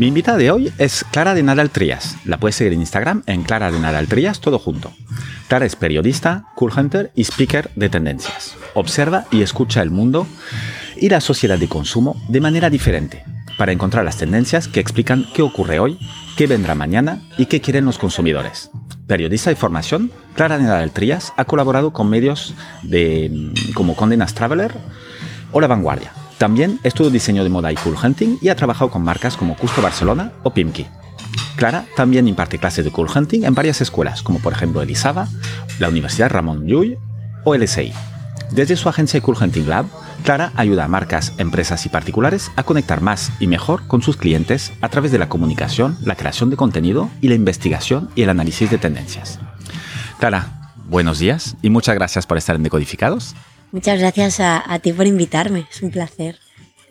Mi invitada de hoy es Clara de Nadal Trías. La puedes seguir en Instagram en Clara de Nadal Trías, todo junto. Clara es periodista, cool hunter y speaker de tendencias. Observa y escucha el mundo y la sociedad de consumo de manera diferente para encontrar las tendencias que explican qué ocurre hoy, qué vendrá mañana y qué quieren los consumidores. Periodista de formación, Clara de Nadal Trías ha colaborado con medios de, como Condenas Traveler o La Vanguardia también estudió diseño de moda y cool hunting y ha trabajado con marcas como Custo Barcelona o Pimki. Clara también imparte clases de cool hunting en varias escuelas, como por ejemplo Elisaba, la Universidad Ramón Llull o LSI. Desde su agencia Cool Hunting Lab, Clara ayuda a marcas, empresas y particulares a conectar más y mejor con sus clientes a través de la comunicación, la creación de contenido y la investigación y el análisis de tendencias. Clara, buenos días y muchas gracias por estar en Decodificados. Muchas gracias a, ti por invitarme, es un placer.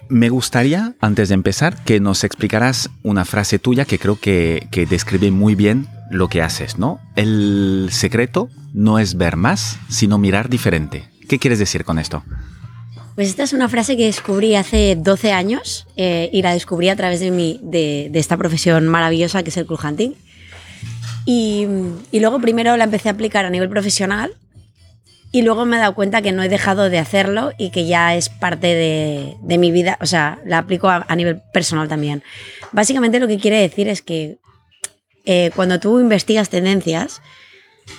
Me gustaría, antes de empezar, que nos explicaras una frase tuya que creo que, que, describe muy bien lo que haces, ¿no? El secreto no es ver más, sino mirar diferente. ¿Qué quieres decir con esto? Pues esta es una frase que descubrí hace 12 años eh, y la descubrí a través de, mi, de, de, esta profesión maravillosa que es el cool hunting. Y, y luego primero la empecé a aplicar a nivel profesional y luego me he dado cuenta que no he dejado de hacerlo y que ya es parte de, de mi vida, o sea, la aplico a, nivel personal también. Básicamente lo que quiere decir es que eh, cuando tú investigas tendencias,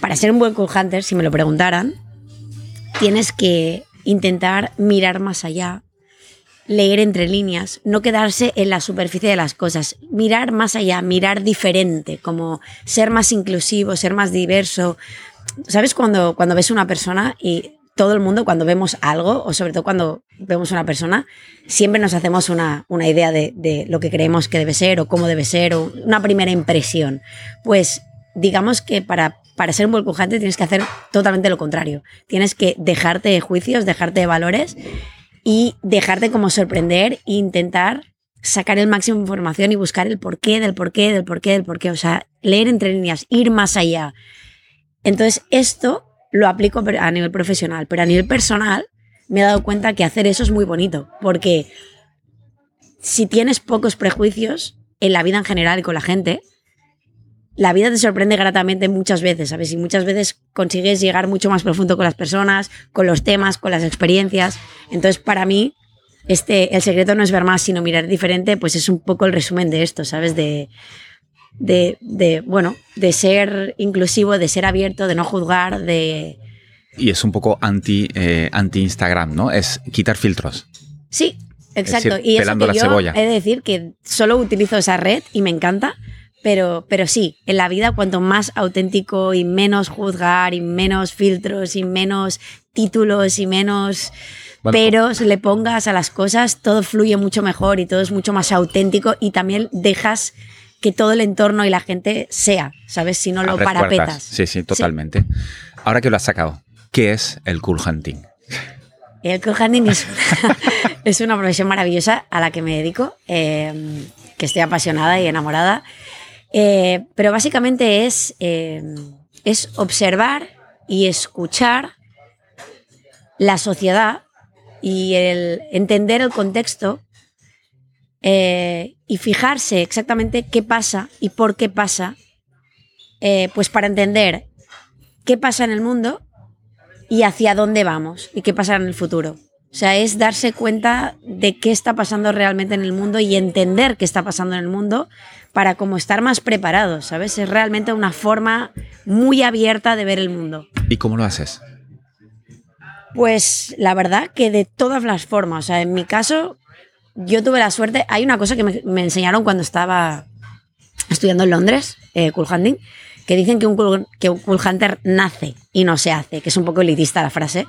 para ser un buen cool hunter, si me lo preguntaran, tienes que intentar mirar más allá, leer entre líneas, no quedarse en la superficie de las cosas, mirar más allá, mirar diferente, como ser más inclusivo, ser más diverso, ¿Sabes cuando, cuando ves una persona y todo el mundo cuando vemos algo, o sobre todo cuando vemos una persona, siempre nos hacemos una, una idea de, de, lo que creemos que debe ser o cómo debe ser, o una primera impresión. Pues digamos que para, para ser un buen pujante tienes que hacer totalmente lo contrario. Tienes que dejarte de juicios, dejarte de valores y dejarte como sorprender e intentar sacar el máximo de información y buscar el porqué del porqué del porqué del porqué. O sea, leer entre líneas, ir más allá. Entonces, esto lo aplico a nivel profesional, pero a nivel personal me he dado cuenta que hacer eso es muy bonito, porque si tienes pocos prejuicios en la vida en general y con la gente, la vida te sorprende gratamente muchas veces, ¿sabes? Y muchas veces consigues llegar mucho más profundo con las personas, con los temas, con las experiencias. Entonces, para mí, este, el secreto no es ver más, sino mirar diferente, pues es un poco el resumen de esto, ¿sabes? De, de, de, bueno, de ser inclusivo, de ser abierto, de no juzgar, de... Y es un poco anti, eh, anti Instagram, ¿no? Es quitar filtros. Sí, exacto. Decir, y eso que la yo cebolla. he de decir que solo utilizo esa red y me encanta, pero, pero sí, en la vida cuanto más auténtico y menos juzgar y menos filtros y menos títulos y menos bueno, peros le pongas a las cosas, todo fluye mucho mejor y todo es mucho más auténtico y también dejas que todo el entorno y la gente sea, ¿sabes? Si no lo Abres parapetas. Puertas. Sí, sí, totalmente. Sí. Ahora que lo has sacado, ¿qué es el cool hunting? El cool hunting es, es una profesión maravillosa a la que me dedico, eh, que estoy apasionada y enamorada. Eh, pero básicamente es, eh, es observar y escuchar la sociedad y el entender el contexto eh, y fijarse exactamente qué pasa y por qué pasa, eh, pues para entender qué pasa en el mundo y hacia dónde vamos y qué pasa en el futuro. O sea, es darse cuenta de qué está pasando realmente en el mundo y entender qué está pasando en el mundo para como estar más preparados, ¿sabes? Es realmente una forma muy abierta de ver el mundo. ¿Y cómo lo haces? Pues la verdad que de todas las formas. O sea, en mi caso, yo tuve la suerte, hay una cosa que me, me enseñaron cuando estaba estudiando en Londres, eh, Cool Hunting, que dicen que un, cool, que un Cool Hunter nace y no se hace, que es un poco elitista la frase.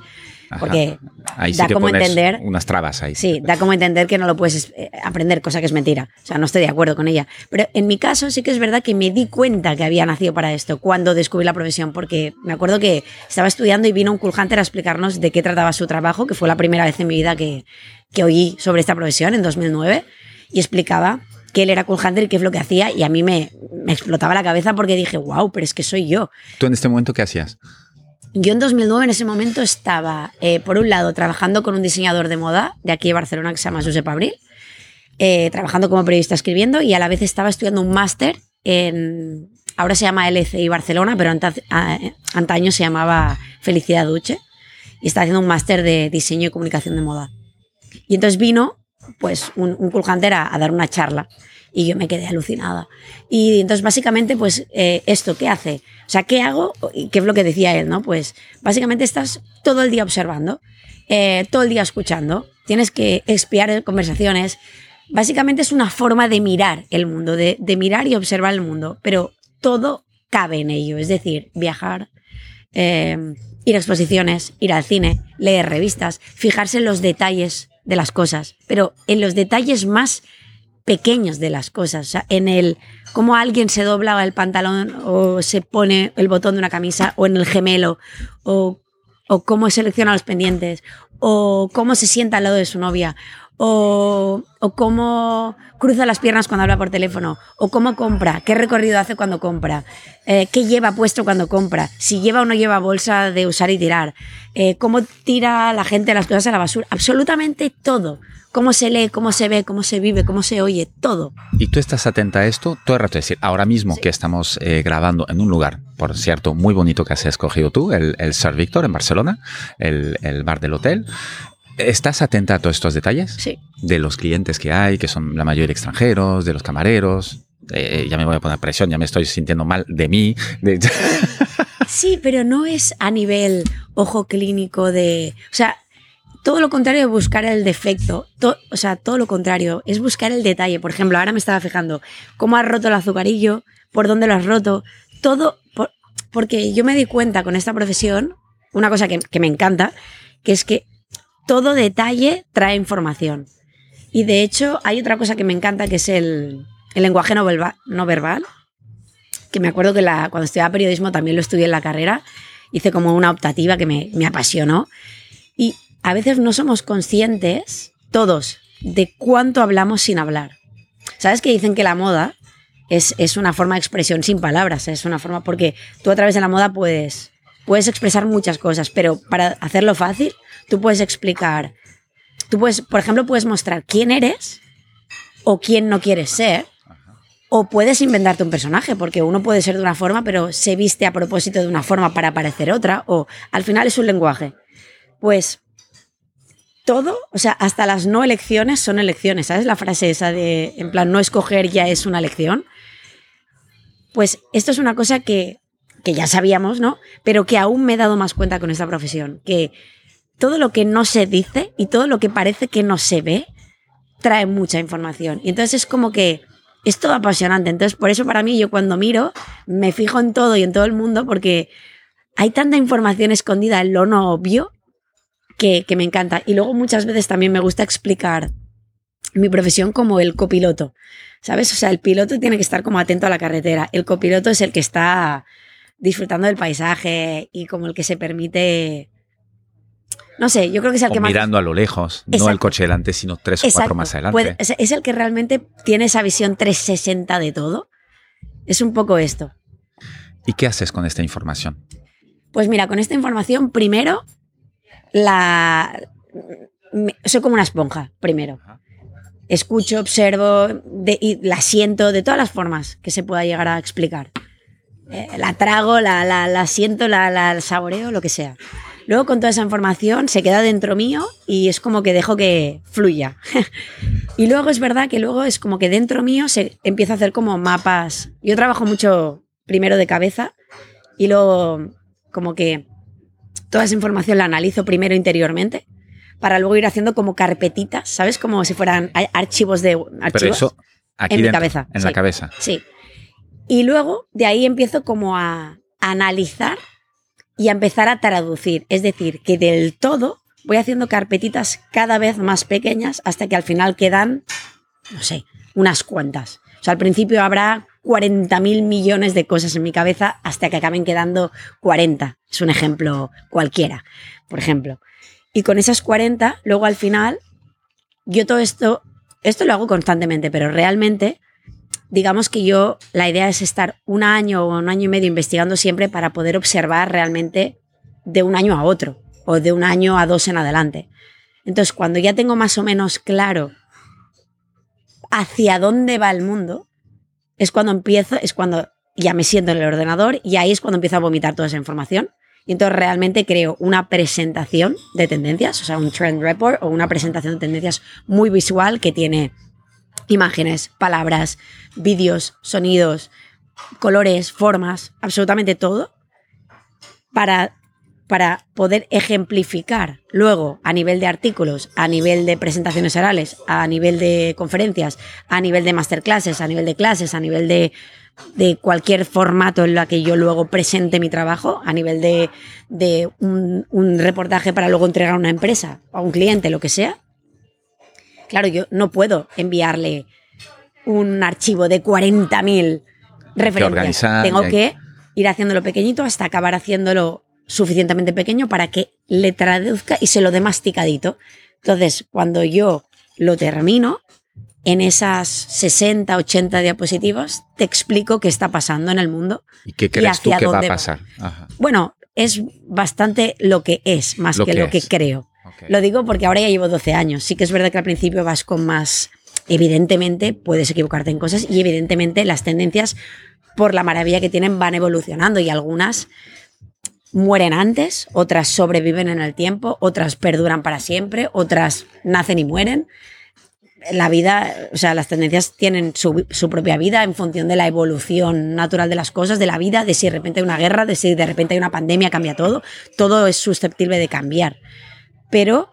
Porque ahí sí da como entender unas trabas ahí. Sí, da como entender que no lo puedes eh, aprender, cosa que es mentira. O sea, no estoy de acuerdo con ella. Pero en mi caso sí que es verdad que me di cuenta que había nacido para esto cuando descubrí la profesión, porque me acuerdo que estaba estudiando y vino un cool hunter a explicarnos de qué trataba su trabajo, que fue la primera vez en mi vida que, que oí sobre esta profesión en 2009, y explicaba que él era cool hunter y qué es lo que hacía, y a mí me, me explotaba la cabeza porque dije, wow, pero es que soy yo. ¿Tú en este momento qué hacías? Yo en 2009 en ese momento estaba, eh, por un lado, trabajando con un diseñador de moda de aquí de Barcelona que se llama Josep Abril, eh, trabajando como periodista escribiendo y a la vez estaba estudiando un máster en, ahora se llama LCI Barcelona, pero anta- a- antaño se llamaba Felicidad Duche y estaba haciendo un máster de diseño y comunicación de moda. Y entonces vino pues un, un cool hunter a, dar una charla y yo me quedé alucinada. Y entonces básicamente pues eh, esto, ¿qué hace? O sea, ¿qué hago? Qué es lo que decía él, ¿no? Pues básicamente estás todo el día observando, eh, todo el día escuchando, tienes que espiar conversaciones. Básicamente es una forma de mirar el mundo, de, de mirar y observar el mundo, pero todo cabe en ello, es decir, viajar, eh, ir a exposiciones, ir al cine, leer revistas, fijarse en los detalles de las cosas, pero en los detalles más pequeños de las cosas, o sea, en el cómo alguien se dobla el pantalón o se pone el botón de una camisa o en el gemelo o, o cómo selecciona los pendientes o cómo se sienta al lado de su novia o, o cómo cruza las piernas cuando habla por teléfono. O cómo compra, qué recorrido hace cuando compra, eh, qué lleva puesto cuando compra, si lleva o no lleva bolsa de usar y tirar, eh, cómo tira la gente las cosas a la basura, absolutamente todo. Cómo se lee, cómo se ve, cómo se vive, cómo se oye, todo. Y tú estás atenta a esto todo el rato. Es decir, ahora mismo que estamos eh, grabando en un lugar, por cierto, muy bonito que has escogido tú, el, el Sir Víctor en Barcelona, el, el bar del hotel. ¿Estás atenta a todos estos detalles? Sí. De los clientes que hay, que son la mayoría extranjeros, de los camareros. Eh, ya me voy a poner presión, ya me estoy sintiendo mal de mí. de- Sí, pero no es a nivel ojo clínico de... O sea, todo lo contrario de buscar el defecto, to- o sea, todo lo contrario, es buscar el detalle. Por ejemplo, ahora me estaba fijando cómo has roto el azucarillo, por dónde lo has roto, todo, por- porque yo me di cuenta con esta profesión, una cosa que, que me encanta, que es que todo detalle trae información. Y de hecho, hay otra cosa que me encanta, que es el, el lenguaje no, verba- no verbal, que me acuerdo que cuando estudiaba periodismo también lo estudié en la carrera, hice como una optativa que me, me apasionó. Y a veces no somos conscientes, todos, de cuánto hablamos sin hablar. ¿Sabes que dicen que la moda es, es una forma de expresión sin palabras? Es una forma, porque tú a través de la moda puedes, puedes expresar muchas cosas, pero para hacerlo fácil, tú puedes explicar, tú puedes, por ejemplo, puedes mostrar quién eres o quién no quieres ser, o puedes inventarte un personaje, porque uno puede ser de una forma, pero se viste a propósito de una forma para parecer otra, o al final es un lenguaje. Pues todo, o sea, hasta las no elecciones son elecciones, ¿sabes? La frase esa de, en plan, no escoger ya es una elección. Pues esto es una cosa que, que ya sabíamos, ¿no? Pero que aún me he dado más cuenta con esta profesión, que todo lo que no se dice y todo lo que parece que no se ve trae mucha información. Y entonces es como que es todo apasionante. Entonces, por eso para mí, yo cuando miro, me fijo en todo y en todo el mundo, porque hay tanta información escondida en lo no obvio que, que me encanta. Y luego muchas veces también me gusta explicar mi profesión como el copiloto. ¿Sabes? O sea, el piloto tiene que estar como atento a la carretera. El copiloto es el que está disfrutando del paisaje y como el que se permite. No sé, yo creo que es el o que más. mirando a lo lejos, no el coche delante, sino tres o cuatro más adelante. Es, es el que realmente tiene esa visión 360 de todo. Es un poco esto. ¿Y qué haces con esta información? Pues mira, con esta información, primero, la. me- soy como una esponja, primero. Ajá. Escucho, observo de- y la siento de todas las formas que se pueda llegar a explicar. Eh, la trago, la, la, la siento, la, la saboreo, lo que sea. Luego con toda esa información se queda dentro mío y es como que dejo que fluya. y luego es verdad que luego es como que dentro mío se empieza a hacer como mapas. Yo trabajo mucho primero de cabeza y luego como que toda esa información la analizo primero interiormente para luego ir haciendo como carpetitas, ¿sabes? Como si fueran archivos de Pero archivos. eso aquí En mi dentro, cabeza, en la cabeza. Sí. Y luego de ahí empiezo como a analizar y a empezar a traducir. Es decir, que del todo voy haciendo carpetitas cada vez más pequeñas hasta que al final quedan, no sé, unas cuantas. O sea, al principio habrá 40 mil millones de cosas en mi cabeza hasta que acaben quedando 40. Es un ejemplo cualquiera, por ejemplo. Y con esas 40, luego al final, yo todo esto, esto lo hago constantemente, pero realmente, digamos que yo, la idea es estar un año o un año y medio investigando siempre para poder observar realmente de un año a otro o de un año a dos en adelante. Entonces, cuando ya tengo más o menos claro hacia dónde va el mundo, es cuando empiezo, es cuando ya me siento en el ordenador y ahí es cuando empiezo a vomitar toda esa información. Y entonces realmente creo una presentación de tendencias, o sea, un trend report o una presentación de tendencias muy visual que tiene imágenes, palabras, vídeos, sonidos, colores, formas, absolutamente todo, para para poder ejemplificar luego a nivel de artículos, a nivel de presentaciones orales, a nivel de conferencias, a nivel de masterclasses, a nivel de clases, a nivel de, cualquier formato en la que yo luego presente mi trabajo, a nivel de, un, un, reportaje para luego entregar a una empresa, a un cliente, lo que sea. Claro, yo no puedo enviarle un archivo de 40.000 referencias. Tengo que ir haciéndolo pequeñito hasta acabar haciéndolo suficientemente pequeño para que le traduzca y se lo dé masticadito. Entonces, cuando yo lo termino, en esas 60, 80 diapositivas, te explico qué está pasando en el mundo. ¿Y qué crees tú que va a pasar? Bueno, es bastante lo que es, más que, lo que creo. Lo digo porque ahora ya llevo 12 años. Sí que es verdad que al principio vas con más... Evidentemente puedes equivocarte en cosas y evidentemente las tendencias, por la maravilla que tienen, van evolucionando y algunas mueren antes, otras sobreviven en el tiempo, otras perduran para siempre, otras nacen y mueren. La vida, o sea, las tendencias tienen su, propia vida en función de la evolución natural de las cosas, de la vida, de si de repente hay una guerra, de si de repente hay una pandemia, cambia todo. Todo es susceptible de cambiar. Pero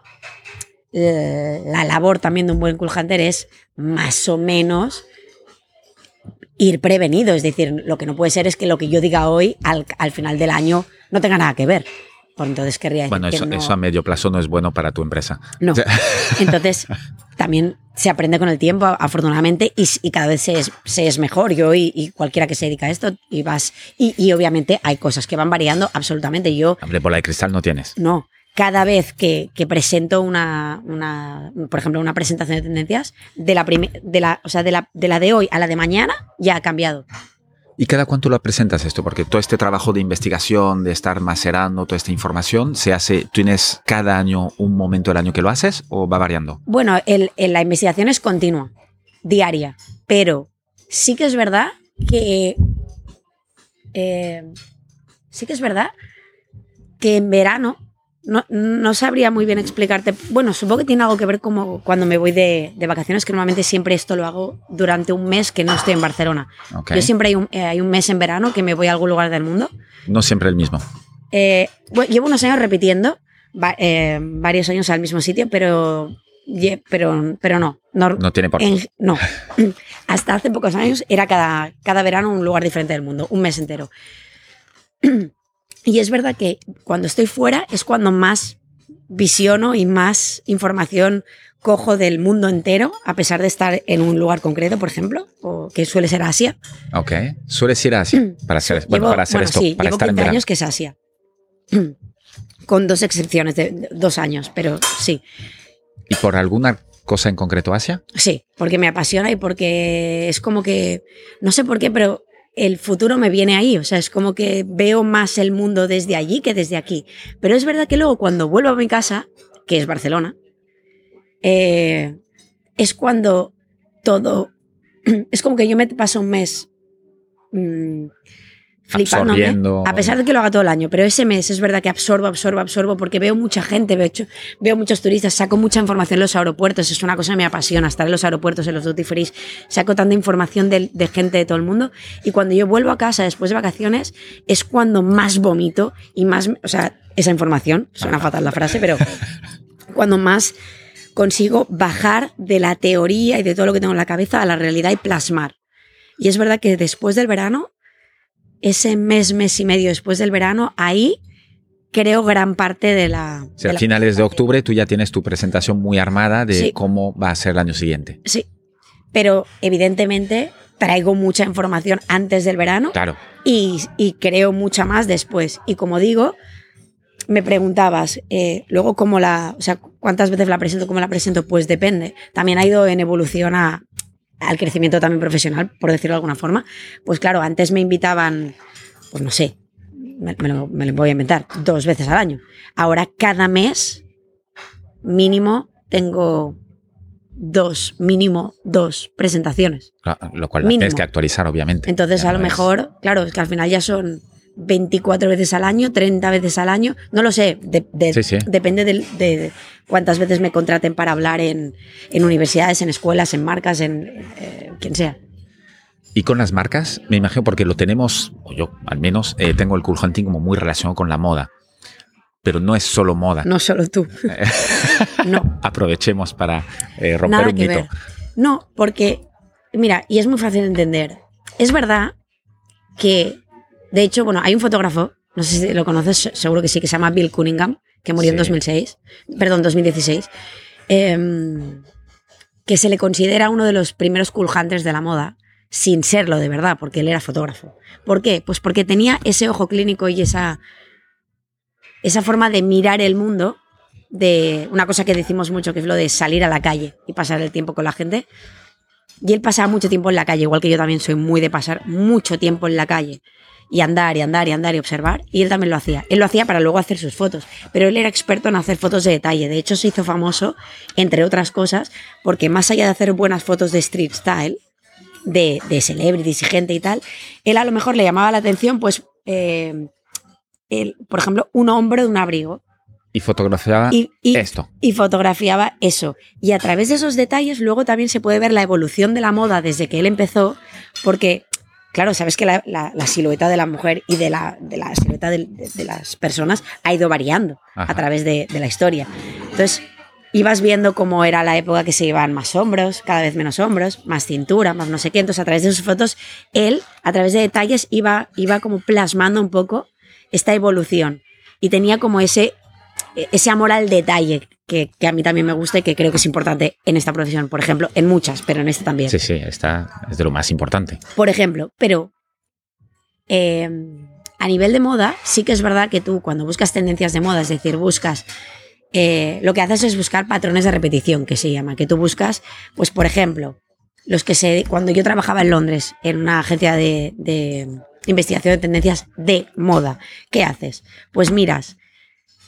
eh, la labor también de un buen cool hunter es más o menos ir prevenido. Es decir, lo que no puede ser es que lo que yo diga hoy al, al final del año no tenga nada que ver. Por entonces querría decir bueno, eso, eso a medio plazo no es bueno para tu empresa. No. Entonces, también se aprende con el tiempo, afortunadamente, y, cada vez se es, se es, mejor. Yo y, cualquiera que se dedica a esto, y vas. Y, obviamente hay cosas que van variando absolutamente. Yo. Hombre, bola de cristal no tienes. No. Cada vez que, presento una, una, por ejemplo, una presentación de tendencias, de la, de la, o sea, de la, de la de hoy a la de mañana, ya ha cambiado. ¿Y cada cuánto lo presentas esto? Porque todo este trabajo de investigación, de estar macerando toda esta información, se hace, ¿tienes cada año un momento del año que lo haces o va variando? Bueno, la investigación es continua, diaria, pero sí que es verdad que... Eh, sí que es verdad que en verano no, sabría muy bien explicarte. Bueno, supongo que tiene algo que ver como cuando me voy de, vacaciones, que normalmente siempre esto lo hago durante un mes que no estoy en Barcelona. Yo siempre hay un, eh, hay un, mes en verano que me voy a algún lugar del mundo. No siempre el mismo. Eh, llevo unos años repitiendo, eh, varios años al mismo sitio, pero, pero, pero no, no. tiene por qué. No. Hasta hace pocos años era cada, cada verano un lugar diferente del mundo, un mes entero. Y es verdad que cuando estoy fuera es cuando más visiono y más información cojo del mundo entero, a pesar de estar en un lugar concreto, por ejemplo, o que suele ser Asia. Ok, suele ser Asia para hacer, bueno, para hacer esto, sí, para llevo estar 15 años que es Asia. Con dos excepciones de dos años, pero sí. ¿Y por alguna cosa en concreto Asia? Sí, porque me apasiona y porque es como que, no sé por qué, pero el futuro me viene ahí. O sea, es como que veo más el mundo desde allí que desde aquí. Pero es verdad que luego cuando vuelvo a mi casa, que es Barcelona, eh, es cuando todo... Es como que yo me paso un mes mm, flipándome, a pesar de que lo haga todo el año, pero ese mes es verdad que absorbo, absorbo, absorbo, porque veo mucha gente, veo, veo muchos turistas, saco mucha información en los aeropuertos, es una cosa que me apasiona, estar en los aeropuertos, en los duty free, saco tanta información de, gente de todo el mundo, y cuando yo vuelvo a casa después de vacaciones, es cuando más vomito y más, o sea, esa información, suena fatal la frase, pero cuando más consigo bajar de la teoría y de todo lo que tengo en la cabeza a la realidad y plasmar. Y es verdad que después del verano ese mes, mes y medio después del verano, ahí creo gran parte de la... O sea, a finales de octubre tú ya tienes tu presentación muy armada de Sí. cómo va a ser el año siguiente. Sí, pero evidentemente traigo mucha información antes del verano Claro. y, y creo mucha más después. Y como digo, me preguntabas, eh, luego cómo la, o sea, cuántas veces la presento, cómo la presento, pues depende. También ha ido en evolución a- al crecimiento también profesional, por decirlo de alguna forma. Pues claro, antes me invitaban, pues no sé, me, me lo, me lo voy a inventar, dos veces al año. Ahora cada mes, mínimo, tengo dos, mínimo dos presentaciones. Claro, Lo cual Mínimo. tienes que actualizar, obviamente. Entonces, Ya a lo no es- mejor, claro, es que al final ya son 24 veces al año, 30 veces al año, no lo sé, de- de- Sí, sí. depende de, cuántas veces me contraten para hablar en, en universidades, en escuelas, en marcas, en eh, quien sea. Y con las marcas, me imagino, porque lo tenemos, o yo al menos, eh, tengo el cool hunting como muy relacionado con la moda. Pero no es solo moda. No solo tú. no, Aprovechemos para eh, romper nada un que mito. ver. No, porque, mira, y es muy fácil de entender. Es verdad que, de hecho, bueno, hay un fotógrafo, no sé si lo conoces, se- seguro que sí, que se llama Bill Cunningham, que murió en Sí. 2006, perdón, 2016, em, que se le considera uno de los primeros cool hunters de la moda, sin serlo de verdad, porque él era fotógrafo. ¿Por qué? Pues porque tenía ese ojo clínico y esa, esa forma de mirar el mundo, de una cosa que decimos mucho, que es lo de salir a la calle y pasar el tiempo con la gente. Y él pasaba mucho tiempo en la calle, igual que yo también soy muy de pasar mucho tiempo en la calle y andar y andar y andar y observar. Y él también lo hacía. Él lo hacía para luego hacer sus fotos, pero él era experto en hacer fotos de detalle. De hecho, se hizo famoso, entre otras cosas, porque más allá de hacer buenas fotos de street style, de, de celebrities y gente y tal, él a lo mejor le llamaba la atención, pues, eh, el- por ejemplo, un hombre de un abrigo. Y fotografiaba Y, y- esto. y fotografiaba eso. Y a través de esos detalles luego también se puede ver la evolución de la moda desde que él empezó, porque, claro, sabes que la, la- la silueta de la mujer y de la, de la silueta de, de las personas ha ido variando Ajá. a través de, de la historia. Entonces, ibas viendo cómo era la época que se llevaban más hombros, cada vez menos hombros, más cintura, más no sé qué. Entonces, a través de sus fotos, él, a través de detalles, iba, iba como plasmando un poco esta evolución. Y tenía como ese ese amor al detalle que, que a mí también me gusta y que creo que es importante en esta profesión, por ejemplo, en muchas, pero en esta también. Sí, sí, esta es de lo más importante. Por ejemplo, pero eh, a nivel de moda, sí que es verdad que tú cuando buscas tendencias de moda, es decir, buscas, eh, lo que haces es buscar patrones de repetición, que se llama, que tú buscas, pues por ejemplo, los que se, cuando yo trabajaba en Londres, en una agencia de, de investigación de tendencias de moda, ¿qué haces? Pues miras,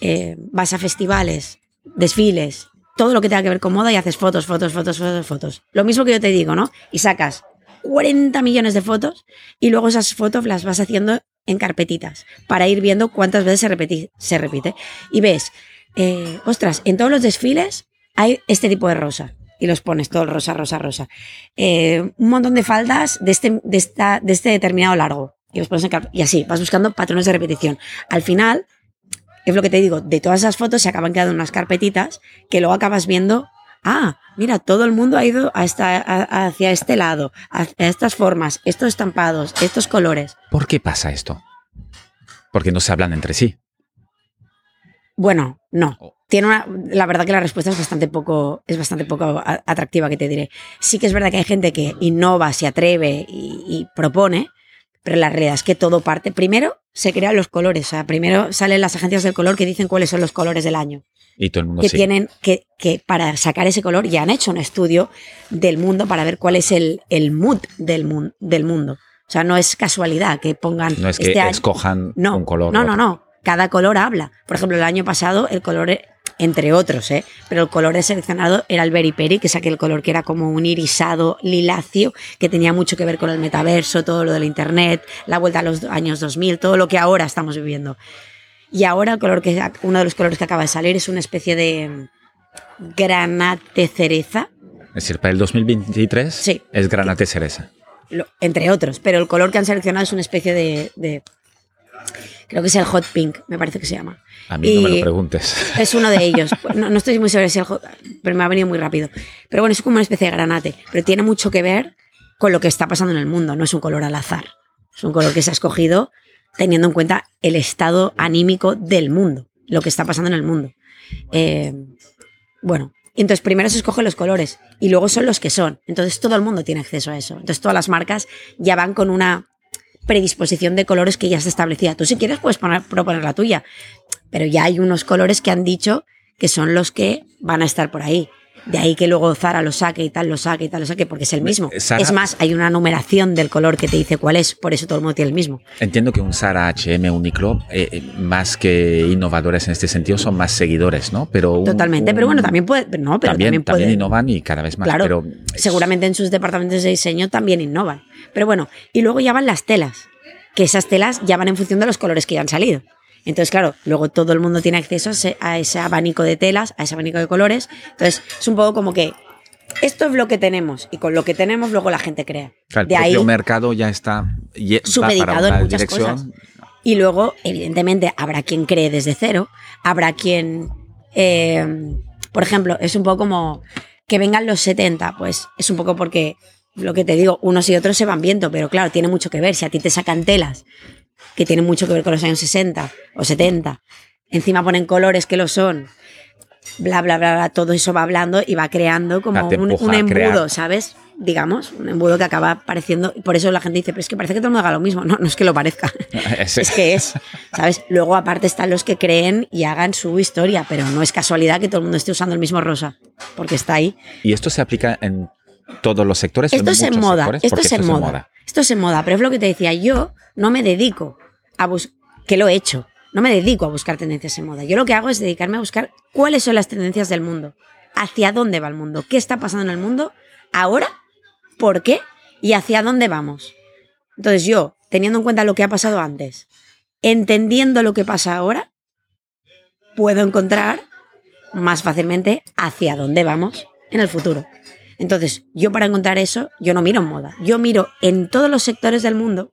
eh, vas a festivales, desfiles, todo lo que tenga que ver con moda y haces fotos, fotos, fotos, fotos, fotos. Lo mismo que yo te digo, ¿no? Y sacas 40 millones de fotos y luego esas fotos las vas haciendo en carpetitas para ir viendo cuántas veces se, repeti- se repite. Y ves, eh, ostras, en todos los desfiles hay este tipo de rosa. Y los pones todo rosa, rosa, rosa. Eh, un montón de faldas de este, de, esta, de este determinado largo. Y, los pones y así, vas buscando patrones de repetición. Al final, es lo que te digo, de todas esas fotos se acaban quedando unas carpetitas que luego acabas viendo, ah, mira, todo el mundo ha ido a esta- a- hacia este lado, hacia estas formas, estos estampados, estos colores. ¿Por qué pasa esto? Porque no se hablan entre sí. Bueno, no. Oh. Tiene una, la verdad que la respuesta es bastante poco, es bastante poco atractiva, que te diré. Sí que es verdad que hay gente que innova, se atreve y, y propone, pero la realidad es que todo parte. Primero se crean los colores, o sea, primero salen las agencias del color que dicen cuáles son los colores del año. Y todo el mundo que tienen que, que para sacar ese color ya han hecho un estudio del mundo para ver cuál es el, el mood del, mun- del mundo. O sea, no es casualidad que pongan No es que este año- escojan no, un color. No, no, no. Cada color habla. Por ejemplo, el año pasado el color, entre otros, ¿eh? pero el color de seleccionado era el Berry Peri, que es aquel color que era como un irisado liláceo, que tenía mucho que ver con el metaverso, todo lo del Internet, la vuelta a los años 2000, todo lo que ahora estamos viviendo. Y ahora el color que, uno de los colores que acaba de salir es una especie de granate cereza, Es decir, para el 2023 Sí. es granate cereza. lo- entre otros, pero el color que han seleccionado es una especie de, de- creo que es el hot pink, me parece que se llama. A mí no me lo preguntes. Es uno de ellos. No, no estoy muy segura si el hot- pero me ha venido muy rápido. Pero bueno, es como una especie de granate, pero tiene mucho que ver con lo que está pasando en el mundo, no es un color al azar. Es un color que se ha escogido teniendo en cuenta el estado anímico del mundo, lo que está pasando en el mundo. Eh, bueno, entonces primero se escogen los colores y luego son los que son. Entonces todo el mundo tiene acceso a eso. Entonces todas las marcas ya van con una predisposición de colores que ya está establecida. Tú si quieres puedes proponer la tuya, pero ya hay unos colores que han dicho que son los que van a estar por ahí. De ahí que luego Zara lo saque y tal, lo saque y tal, lo saque, porque es el mismo. Es más, hay una numeración del color que te dice cuál es, por eso todo el mundo tiene el mismo. Entiendo que un Zara, H&M, Uniqlo, eh, eh, más que innovadores en este sentido, son más seguidores, ¿no? Pero Totalmente, pero bueno, también puede, no, pero también, también, innovan y cada vez más. Claro, pero seguramente en sus departamentos de diseño también innovan. Pero bueno, y luego ya van las telas, que esas telas ya van en función de los colores que ya han salido. Entonces, claro, luego todo el mundo tiene acceso a ese, abanico de telas, a ese abanico de colores. Entonces, es un poco como que esto es lo que tenemos y con lo que tenemos luego la gente crea. el de mercado ya está supeditado en muchas cosas. Y luego, evidentemente, habrá quien cree desde cero, habrá quien, eh, por ejemplo, es un poco como que vengan los 70, pues es un poco porque lo que te digo, unos y otros se van viendo, pero claro, tiene mucho que ver. Si a ti te sacan telas que tienen mucho que ver con los años 60 o 70. Encima ponen colores que lo son. Bla, bla, bla, bla. Todo eso va hablando y va creando como un, embudo, ¿sabes? Digamos, un embudo que acaba pareciendo. Por eso la gente dice, pero es que parece que todo el mundo haga lo mismo. No, no es que lo parezca. es que es, ¿sabes? Luego, aparte, están los que creen y hagan su historia, pero no es casualidad que todo el mundo esté usando el mismo rosa, porque está ahí. ¿Y esto se aplica en todos los sectores? Esto es en moda. Esto es en moda. Esto es en moda, pero es lo que te decía. Yo no me dedico a buscar, que lo he hecho, no me dedico a buscar tendencias en moda. Yo lo que hago es dedicarme a buscar cuáles son las tendencias del mundo, hacia dónde va el mundo, qué está pasando en el mundo ahora, por qué y hacia dónde vamos. Entonces yo, teniendo en cuenta lo que ha pasado antes, entendiendo lo que pasa ahora, puedo encontrar más fácilmente hacia dónde vamos en el futuro. Entonces, yo para encontrar eso, yo no miro en moda, yo miro en todos los sectores del mundo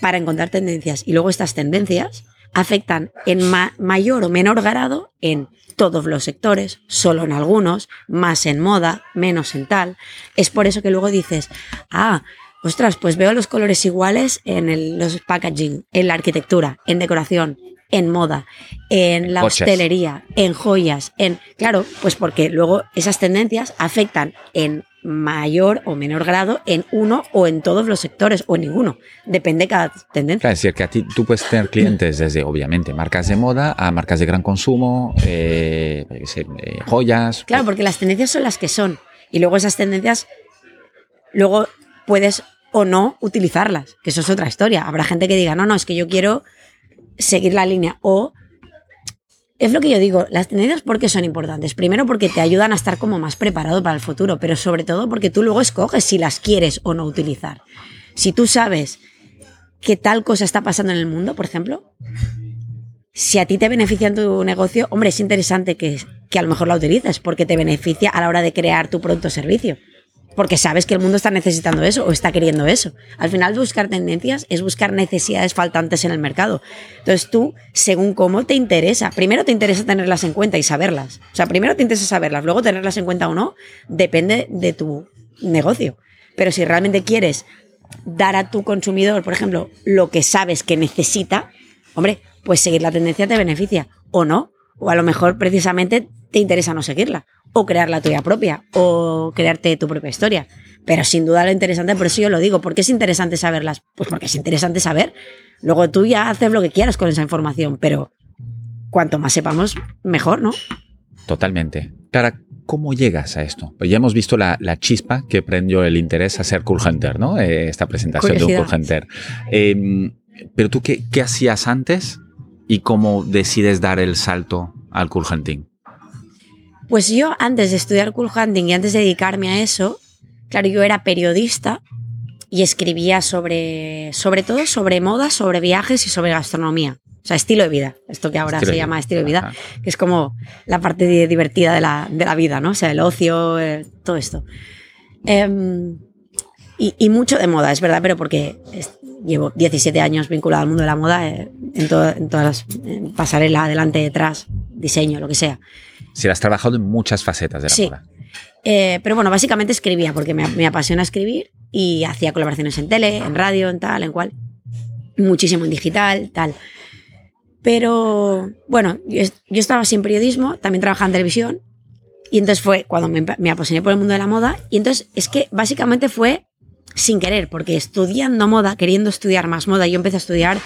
para encontrar tendencias. Y luego estas tendencias afectan en mayor o menor grado en todos los sectores, solo en algunos, más en moda, menos en tal. Es por eso que luego dices, ah, ostras, pues veo los colores iguales en los packaging, en la arquitectura, en decoración, en moda, en la hostelería, en joyas, en... Claro, pues porque luego esas tendencias afectan en mayor o menor grado en uno o en todos los sectores o en ninguno. Depende de cada tendencia. es decir, que a ti tú puedes tener clientes desde, obviamente, marcas de moda a marcas de gran consumo, eh, eh, joyas. Claro, porque las tendencias son las que son. Y luego esas tendencias, luego puedes o no utilizarlas, que eso es otra historia. Habrá gente que diga, no, no, es que yo quiero seguir la línea. O es lo que yo digo, las tendencias porque son importantes. Primero porque te ayudan a estar como más preparado para el futuro, pero sobre todo porque tú luego escoges si las quieres o no utilizar. Si tú sabes que tal cosa está pasando en el mundo, por ejemplo, si a ti te beneficia en tu negocio, hombre, es interesante que, que a lo mejor la utilices porque te beneficia a la hora de crear tu producto o servicio porque sabes que el mundo está necesitando eso o está queriendo eso. Al final, buscar tendencias es buscar necesidades faltantes en el mercado. Entonces tú, según cómo te interesa, primero te interesa tenerlas en cuenta y saberlas. O sea, primero te interesa saberlas, luego tenerlas en cuenta o no, depende de tu negocio. Pero si realmente quieres dar a tu consumidor, por ejemplo, lo que sabes que necesita, hombre, pues seguir la tendencia te beneficia o no. O a lo mejor precisamente te interesa no seguirla o crear la tuya propia o crearte tu propia historia. Pero sin duda lo interesante, por eso yo lo digo, ¿por qué es interesante saberlas? Pues porque es interesante saber. Luego tú ya haces lo que quieras con esa información, pero cuanto más sepamos, mejor, ¿no? Totalmente. Clara, ¿cómo llegas a esto? Pues ya hemos visto la, chispa que prendió el interés a ser Cool Hunter, ¿no? Eh, esta presentación de un Cool Hunter. Em, pero tú, qué, ¿qué hacías antes y cómo decides dar el salto al Cool Hunting? Pues yo antes de estudiar cool hunting y antes de dedicarme a eso, claro, yo era periodista y escribía sobre, sobre todo sobre moda, sobre viajes y sobre gastronomía. O sea, estilo de vida, esto que ahora se llama estilo de vida, que es como la parte divertida de la, de la, vida, ¿no? O sea, el ocio, eh, todo esto. Em, y, y, mucho de moda, es verdad, pero porque llevo 17 años vinculado al mundo de la moda, eh, en, en, todas las pasarela, adelante, detrás, diseño, lo que sea. Si has trabajado en muchas facetas de la moda. Eh, pero bueno, básicamente escribía porque me, apasiona escribir y hacía colaboraciones en tele, en radio, en tal, en cual. muchísimo en digital, tal. Pero bueno, yo, yo estaba sin periodismo, también trabajaba en televisión. Y entonces fue cuando me, me apasioné por el mundo de la moda. Y entonces es que básicamente fue sin querer, porque estudiando moda, queriendo estudiar más moda, yo empecé a estudiar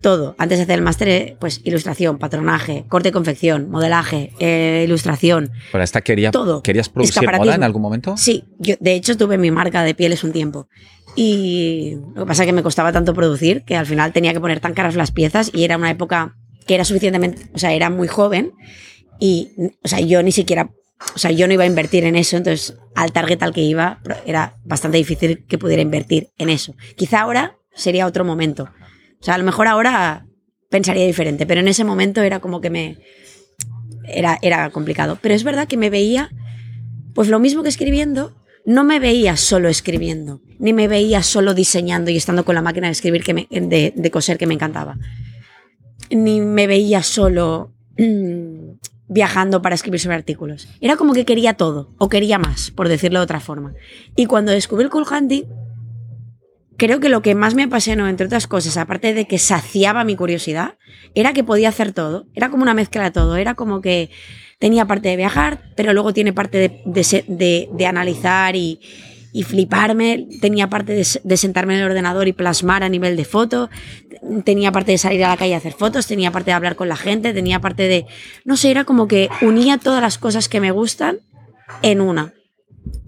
todo. Antes de hacer el máster, eh, pues ilustración, patronaje, corte y confección, modelaje, eh, ilustración. Pero esta quería, todo. ¿Querías producir moda en algún momento? Sí, yo de hecho tuve mi marca de pieles un tiempo. Y lo que pasa es que me costaba tanto producir que al final tenía que poner tan caras las piezas y era una época que era suficientemente, o sea, era muy joven y, o sea, yo ni siquiera, o sea, yo no iba a invertir en eso, entonces al target al que iba era bastante difícil que pudiera invertir en eso. Quizá ahora sería otro momento. O sea, a lo mejor ahora pensaría diferente, pero en ese momento era como que me... Era, era complicado. Pero es verdad que me veía, pues lo mismo que escribiendo, no me veía solo escribiendo, ni me veía solo diseñando y estando con la máquina de escribir, que me- de, coser que me encantaba. Ni me veía solo mm, viajando para escribir sobre artículos. Era como que quería todo, o quería más, por decirlo de otra forma. Y cuando descubrí el cool hunting, creo que lo que más me apasionó, entre otras cosas, aparte de que saciaba mi curiosidad, era que podía hacer todo. Era como una mezcla de todo. Era como que tenía parte de viajar, pero luego tiene parte de, de de- analizar y, y fliparme. Tenía parte de sentarme en el ordenador y plasmar a nivel de foto. Tenía parte de salir a la calle a hacer fotos. Tenía parte de hablar con la gente. Tenía parte de. No sé, era como que unía todas las cosas que me gustan en una.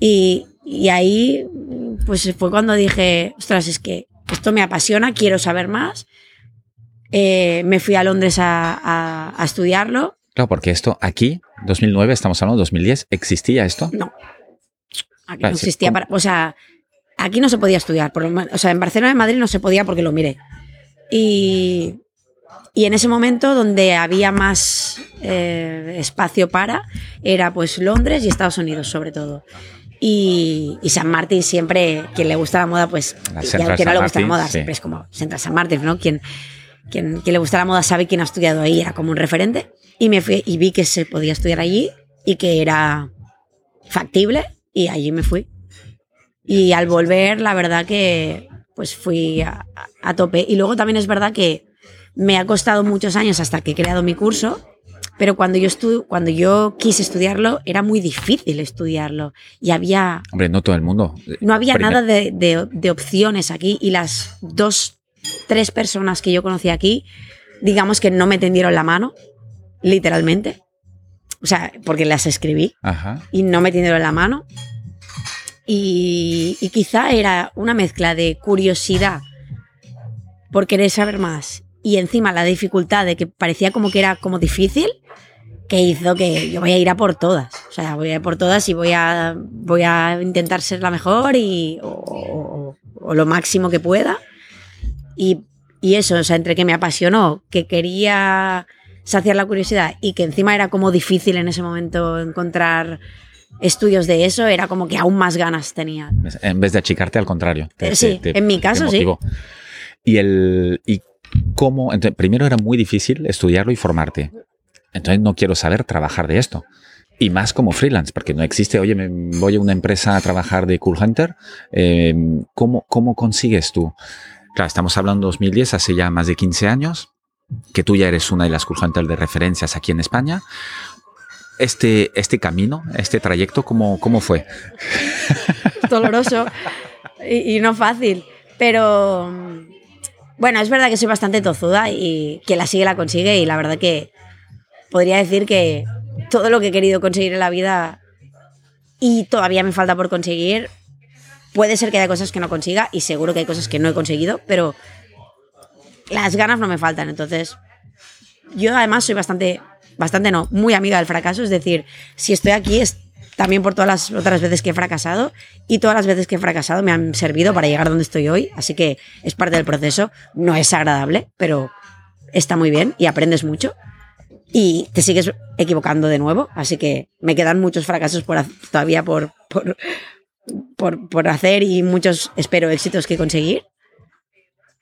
Y, y ahí, pues fue cuando dije, ostras, es que esto me apasiona, quiero saber más. Eh, me fui a Londres a, a- a estudiarlo. Claro, porque esto aquí, 2009, estamos hablando de 2010, ¿existía esto? No. Aquí Claro, no existía para. O sea, aquí no se podía estudiar. Por lo o sea, en Barcelona y en Madrid no se podía porque lo miré. Y, y en ese momento, donde había más eh, espacio para, era pues Londres y Estados Unidos, sobre todo. Y, y San Martín siempre, quien le gusta la moda, pues. La y al que no le gusta la Martín, moda, sí. siempre es como Central San Martín, ¿no? Quien, quien, quien le gusta la moda sabe quién ha estudiado ahí, era como un referente. Y me fui y vi que se podía estudiar allí y que era factible y allí me fui. Y al volver, la verdad que pues fui a, a tope. Y luego también es verdad que me ha costado muchos años hasta que he creado mi curso, pero cuando yo, estu cuando yo quise estudiarlo era muy difícil estudiarlo y había Hombre, no todo el mundo. no había Primer- nada de, de- de opciones aquí y las dos, tres personas que yo conocí aquí, digamos que no me tendieron la mano, literalmente. O sea, porque las escribí Ajá. y no me tendieron la mano. Y, y quizá era una mezcla de curiosidad por querer saber más y encima la dificultad de que parecía como que era como difícil que hizo que yo voy a ir a por todas. O sea, voy a ir por todas y voy a, voy a intentar ser la mejor y, o, o- o lo máximo que pueda. Y, y eso, o sea, entre que me apasionó, que quería saciar la curiosidad y que encima era como difícil en ese momento encontrar estudios de eso, era como que aún más ganas tenía. En vez de achicarte, al contrario. te- sí, te- te- en mi caso, sí. Y el. Y cómo. primero era muy difícil estudiarlo y formarte. Entonces no quiero saber trabajar de esto. Y más como freelance, porque no existe, oye, me voy a una empresa a trabajar de Cool Hunter. eh, ¿cómo, ¿Cómo consigues tú? Claro, estamos hablando de 2010, hace ya más de 15 años, que tú ya eres una de las Cool Hunter de referencias aquí en España. Este, este camino, este trayecto, ¿cómo, cómo fue? doloroso y, no fácil. Pero bueno, es verdad que soy bastante tozuda y quien la sigue la consigue. Y la verdad que podría decir que todo lo que he querido conseguir en la vida y todavía me falta por conseguir, puede ser que haya cosas que no consiga y seguro que hay cosas que no he conseguido, pero las ganas no me faltan. Entonces, yo además soy bastante, bastante no, muy amiga del fracaso. Es decir, si estoy aquí es también por todas las otras veces que he fracasado y todas las veces que he fracasado me han servido para llegar donde estoy hoy. Así que es parte del proceso. No es agradable, pero está muy bien y aprendes mucho. Y te sigues equivocando de nuevo. Así que me quedan muchos fracasos por, todavía por, por, por, por hacer y muchos, espero, éxitos que conseguir.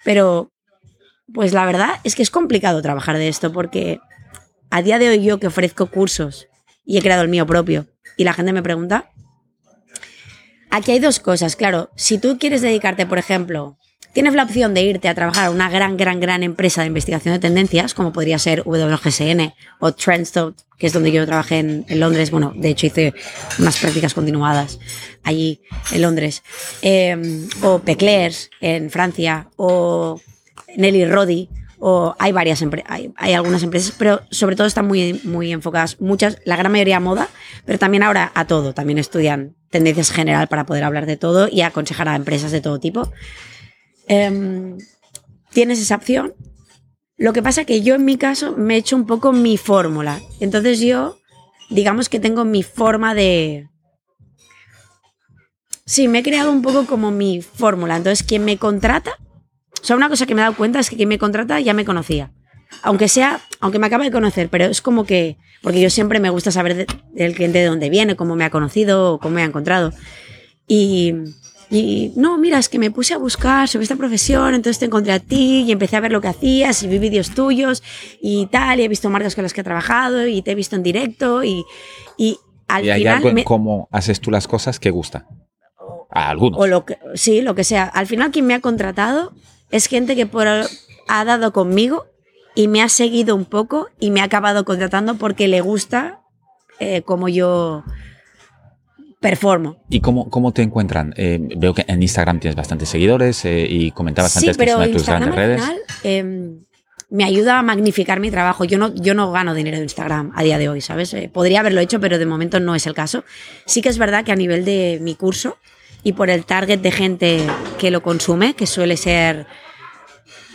Pero, pues la verdad es que es complicado trabajar de esto porque a día de hoy yo que ofrezco cursos y he creado el mío propio y la gente me pregunta, aquí hay dos cosas. Claro, si tú quieres dedicarte, por ejemplo, tienes la opción de irte a trabajar a una gran, gran, gran empresa de investigación de tendencias, como podría ser WGSN o Trendstone, que es donde yo trabajé en, Londres. Bueno, de hecho hice unas prácticas continuadas allí en Londres. Em, o Peclers en Francia, o Nelly Roddy, hay varias empresas, hay, algunas empresas, pero sobre todo están muy, muy enfocadas, muchas, la gran mayoría a moda, pero también ahora a todo, también estudian tendencias general para poder hablar de todo y aconsejar a empresas de todo tipo. Em, tienes esa opción. Lo que pasa que yo en mi caso me he hecho un poco mi fórmula. Entonces yo, digamos que tengo mi forma de... Sí, me he creado un poco como mi fórmula. Entonces, quien me contrata o sea, una cosa que me he dado cuenta es que quien me contrata ya me conocía. Aunque sea, aunque me acaba de conocer, pero es como que, porque yo siempre me gusta saber del cliente de dónde viene, cómo me ha conocido, cómo me ha encontrado. Y, y no, mira, es que me puse a buscar sobre esta profesión, entonces te encontré a ti y empecé a ver lo que hacías y vi vídeos tuyos y tal, y he visto marcas con las que he trabajado y te he visto en directo y, y al y hay final... algo en cómo haces tú las cosas que gusta. A algunos. O lo que, sí, lo que sea. Al final quien me ha contratado es gente que por, ha dado conmigo y me ha seguido un poco y me ha acabado contratando porque le gusta eh, como yo performo. ¿Y cómo, cómo te encuentran? Eh, veo que en Instagram tienes bastantes seguidores eh, y comentabas sí, antes que es una de tus Instagram grandes al redes. final, em, me ayuda a magnificar mi trabajo. Yo no, yo no gano dinero de Instagram a día de hoy, ¿sabes? Eh, podría haberlo hecho, pero de momento no es el caso. Sí que es verdad que a nivel de mi curso y por el target de gente que lo consume, que suele ser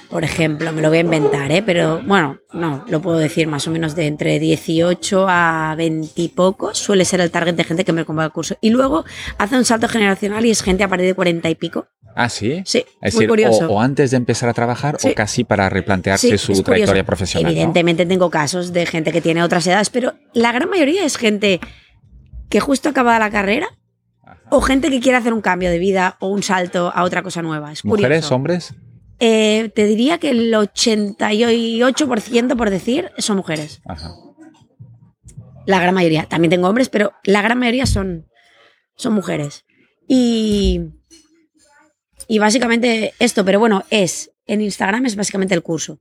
por ejemplo, me lo voy a inventar, ¿eh? pero bueno, no, lo puedo decir más o menos de entre 18 a 20 y pocos, suele ser el target de gente que me compra el curso. Y luego hace un salto generacional y es gente a partir de 40 y pico. Ah, sí. Sí, Es muy decir, curioso. O, o antes de empezar a trabajar Sí. o casi para replantearse Sí, su trayectoria curioso. profesional. ¿no? Evidentemente tengo casos de gente que tiene otras edades, pero la gran mayoría es gente que justo acaba la carrera o gente que quiere hacer un cambio de vida o un salto a otra cosa nueva. Es ¿Mujeres, curioso. hombres? Eh, te diría que el 88%, por decir, son mujeres. Ajá. La gran mayoría. También tengo hombres, pero la gran mayoría son, son mujeres. Y, y básicamente esto, pero bueno, es, en Instagram es básicamente el curso.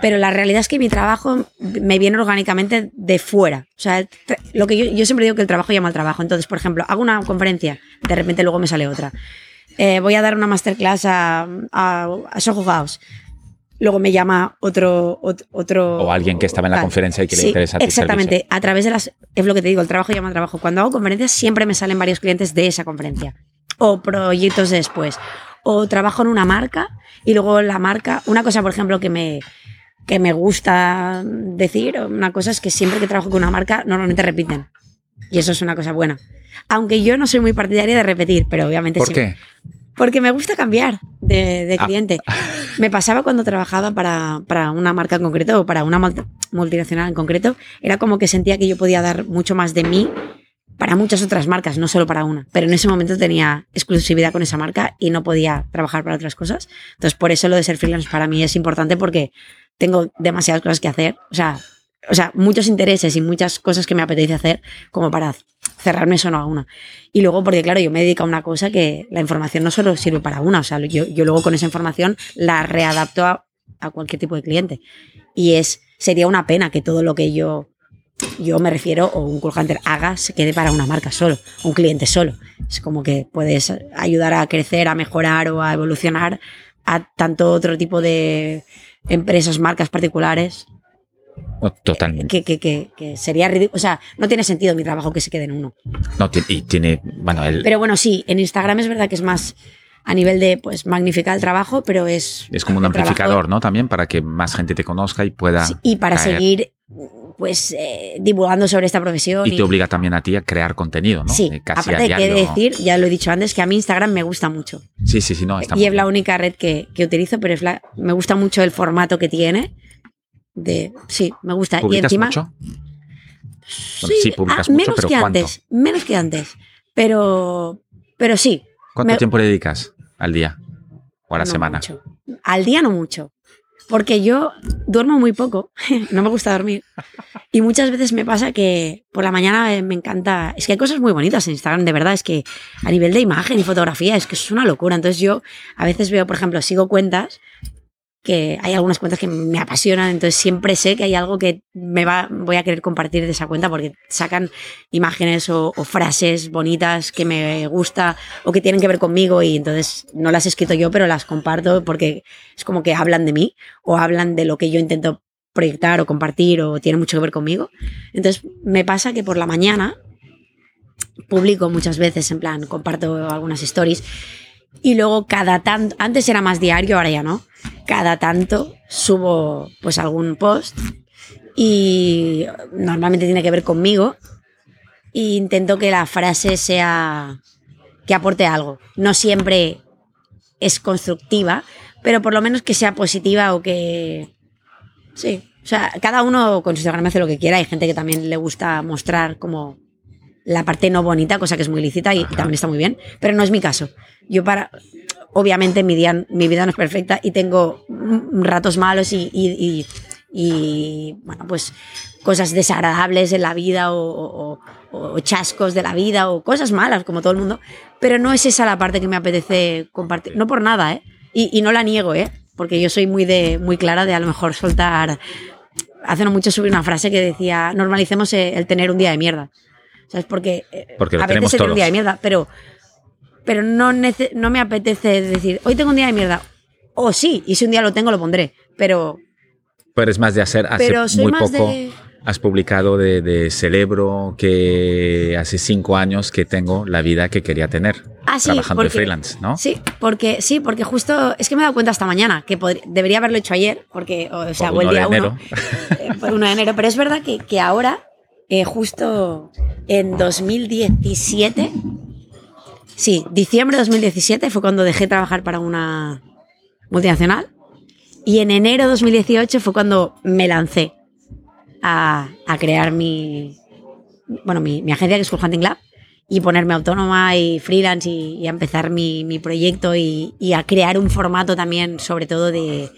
Pero la realidad es que mi trabajo me viene orgánicamente de fuera. O sea, lo que yo, yo siempre digo que el trabajo llama al trabajo. Entonces, por ejemplo, hago una conferencia, de repente luego me sale otra. Eh, voy a dar una masterclass a, a, a Soho House. Luego me llama otro, ot- otro. O alguien que estaba en la tal. conferencia y que le Sí, interesa tu Exactamente. servicio. A través de las. Es lo que te digo, el trabajo llama trabajo. Cuando hago conferencias, siempre me salen varios clientes de esa conferencia. O proyectos después. O trabajo en una marca y luego la marca. Una cosa, por ejemplo, que me, que me gusta decir, una cosa es que siempre que trabajo con una marca, normalmente repiten. Y eso es una cosa buena. Aunque yo no soy muy partidaria de repetir, pero obviamente ¿Por sí. qué? Porque me gusta cambiar de, de Ah. cliente. Me pasaba cuando trabajaba para, para una marca en concreto o para una multi- multinacional en concreto. Era como que sentía que yo podía dar mucho más de mí para muchas otras marcas, no solo para una. Pero en ese momento tenía exclusividad con esa marca y no podía trabajar para otras cosas. Entonces, por eso lo de ser freelance para mí es importante porque tengo demasiadas cosas que hacer. O sea, o sea, muchos intereses y muchas cosas que me apetece hacer como para cerrarme solo a una. Y luego, porque claro, yo me dedico a una cosa que la información no solo sirve para una, o sea, yo, yo luego con esa información la readapto a, a cualquier tipo de cliente. Y es, sería una pena que todo lo que yo, yo me refiero o un call hunter haga se quede para una marca solo, un cliente solo. Es como que puedes ayudar a crecer, a mejorar o a evolucionar a tanto otro tipo de empresas, marcas particulares, No, totalmente. que, que, que, que sería ridículo. O sea, no tiene sentido mi trabajo que se quede en uno. No, y tiene, bueno, el, Pero bueno, sí, en Instagram es verdad que es más a nivel de pues magnificar el trabajo, pero es. es como un el trabajo- amplificador, ¿no? También para que más gente te conozca y pueda. Sí, y para caer. seguir pues eh, divulgando sobre esta profesión. Y te obliga también a ti a crear contenido, ¿no? Sí, Eh, casi aparte de que decir, ya lo he dicho antes, que a mí Instagram me gusta mucho. Sí, sí, sí, no, está y es la bien. única red que, que utilizo, pero es la, me gusta mucho el formato que tiene. De, sí, me gusta. Y ¿Publicas encima, mucho? Sí, sí, publicas ah, mucho, menos pero que ¿cuánto? antes, menos que antes. Pero, pero sí. ¿Cuánto me- tiempo le dedicas al día o a la no semana? mucho. Al día no mucho. Porque yo duermo muy poco, no me gusta dormir. Y muchas veces me pasa que por la mañana me encanta. Es que hay cosas muy bonitas en Instagram, de verdad. Es que a nivel de imagen y fotografía es que es una locura. Entonces yo a veces veo, por ejemplo, sigo cuentas que hay algunas cuentas que me apasionan, entonces siempre sé que hay algo que me va, voy a querer compartir de esa cuenta porque sacan imágenes o, frases bonitas que me gusta o que tienen que ver conmigo y entonces no las he escrito yo, pero las comparto porque es como que hablan de mí o hablan de lo que yo intento proyectar o compartir o tiene mucho que ver conmigo. Entonces me pasa que por la mañana publico muchas veces, en plan, comparto algunas stories y luego cada tanto, antes era más diario, ahora ya no, cada tanto subo pues algún post y normalmente tiene que ver conmigo e intento que la frase sea que aporte algo. No siempre es constructiva, pero por lo menos que sea positiva o que... Sí, o sea, cada uno con su Instagram hace lo que quiera. Hay gente que también le gusta mostrar como la parte no bonita, cosa que es muy lícita y, también está muy bien, pero no es mi caso. Yo para, obviamente mi, día, mi vida no es perfecta y tengo ratos malos y, y, bueno, pues cosas desagradables en la vida o, chascos de la vida o cosas malas como todo el mundo, pero no es esa la parte que me apetece compartir, no por nada, ¿eh? Y, no la niego, ¿eh? Porque yo soy muy, de, muy clara de a lo mejor soltar... Hace no mucho subí una frase que decía, normalicemos el tener un día de mierda. ¿Sabes? Porque, eh, Porque a veces tenemos un día de mierda, pero, pero no, no me apetece decir, hoy tengo un día de mierda. O sí, y si un día lo tengo, lo pondré. Pero. Pero es más de hacer. Hace muy poco has publicado de, celebro que hace cinco años que tengo la vida que quería tener. Ah, trabajando de freelance, ¿no? Sí, porque sí, porque justo es que me he dado cuenta esta mañana que debería haberlo hecho ayer, porque o sea, el día de enero. Eh, por 1 de enero, pero es verdad que, que ahora eh, justo en 2017, sí, diciembre de 2017 fue cuando dejé de trabajar para una multinacional y en enero de 2018 fue cuando me lancé a, crear mi, bueno, mi, agencia que es School Hunting Lab y ponerme autónoma y freelance y, a empezar mi, proyecto y, a crear un formato también, sobre todo de,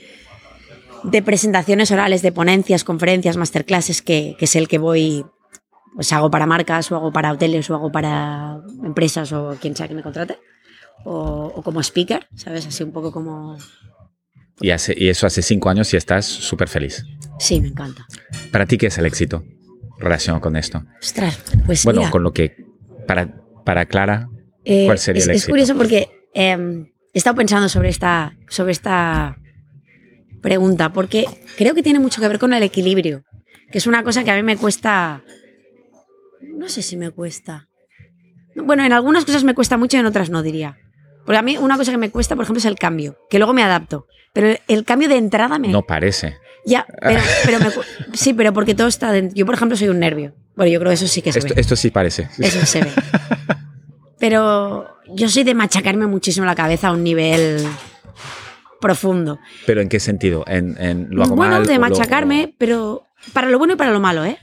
de presentaciones orales, de ponencias, conferencias, masterclasses, que, que, es el que voy pues hago para marcas o hago para hoteles o hago para empresas o quien sea que me contrate. O, como speaker, ¿sabes? Así un poco como... Y, hace, y eso hace cinco años y estás súper feliz. Sí, me encanta. ¿Para ti qué es el éxito relacionado con esto? Ostras, pues Bueno, con lo que... Para, para Clara, eh, ¿cuál sería es, el éxito? Es curioso porque em, he estado pensando sobre esta, sobre esta pregunta porque creo que tiene mucho que ver con el equilibrio, que es una cosa que a mí me cuesta no sé si me cuesta. Bueno, en algunas cosas me cuesta mucho y en otras no, diría. Porque a mí una cosa que me cuesta, por ejemplo, es el cambio, que luego me adapto. Pero el, cambio de entrada me... No parece. Ya, pero, sí, pero porque todo está dentro. Yo, por ejemplo, soy un nervio. Bueno, yo creo que eso sí que se esto, ve. Esto sí parece. Eso se ve. Pero yo soy de machacarme muchísimo la cabeza a un nivel profundo. ¿Pero en qué sentido? ¿En, en lo hago bueno, de machacarme, pero para lo bueno y para lo malo, ¿eh?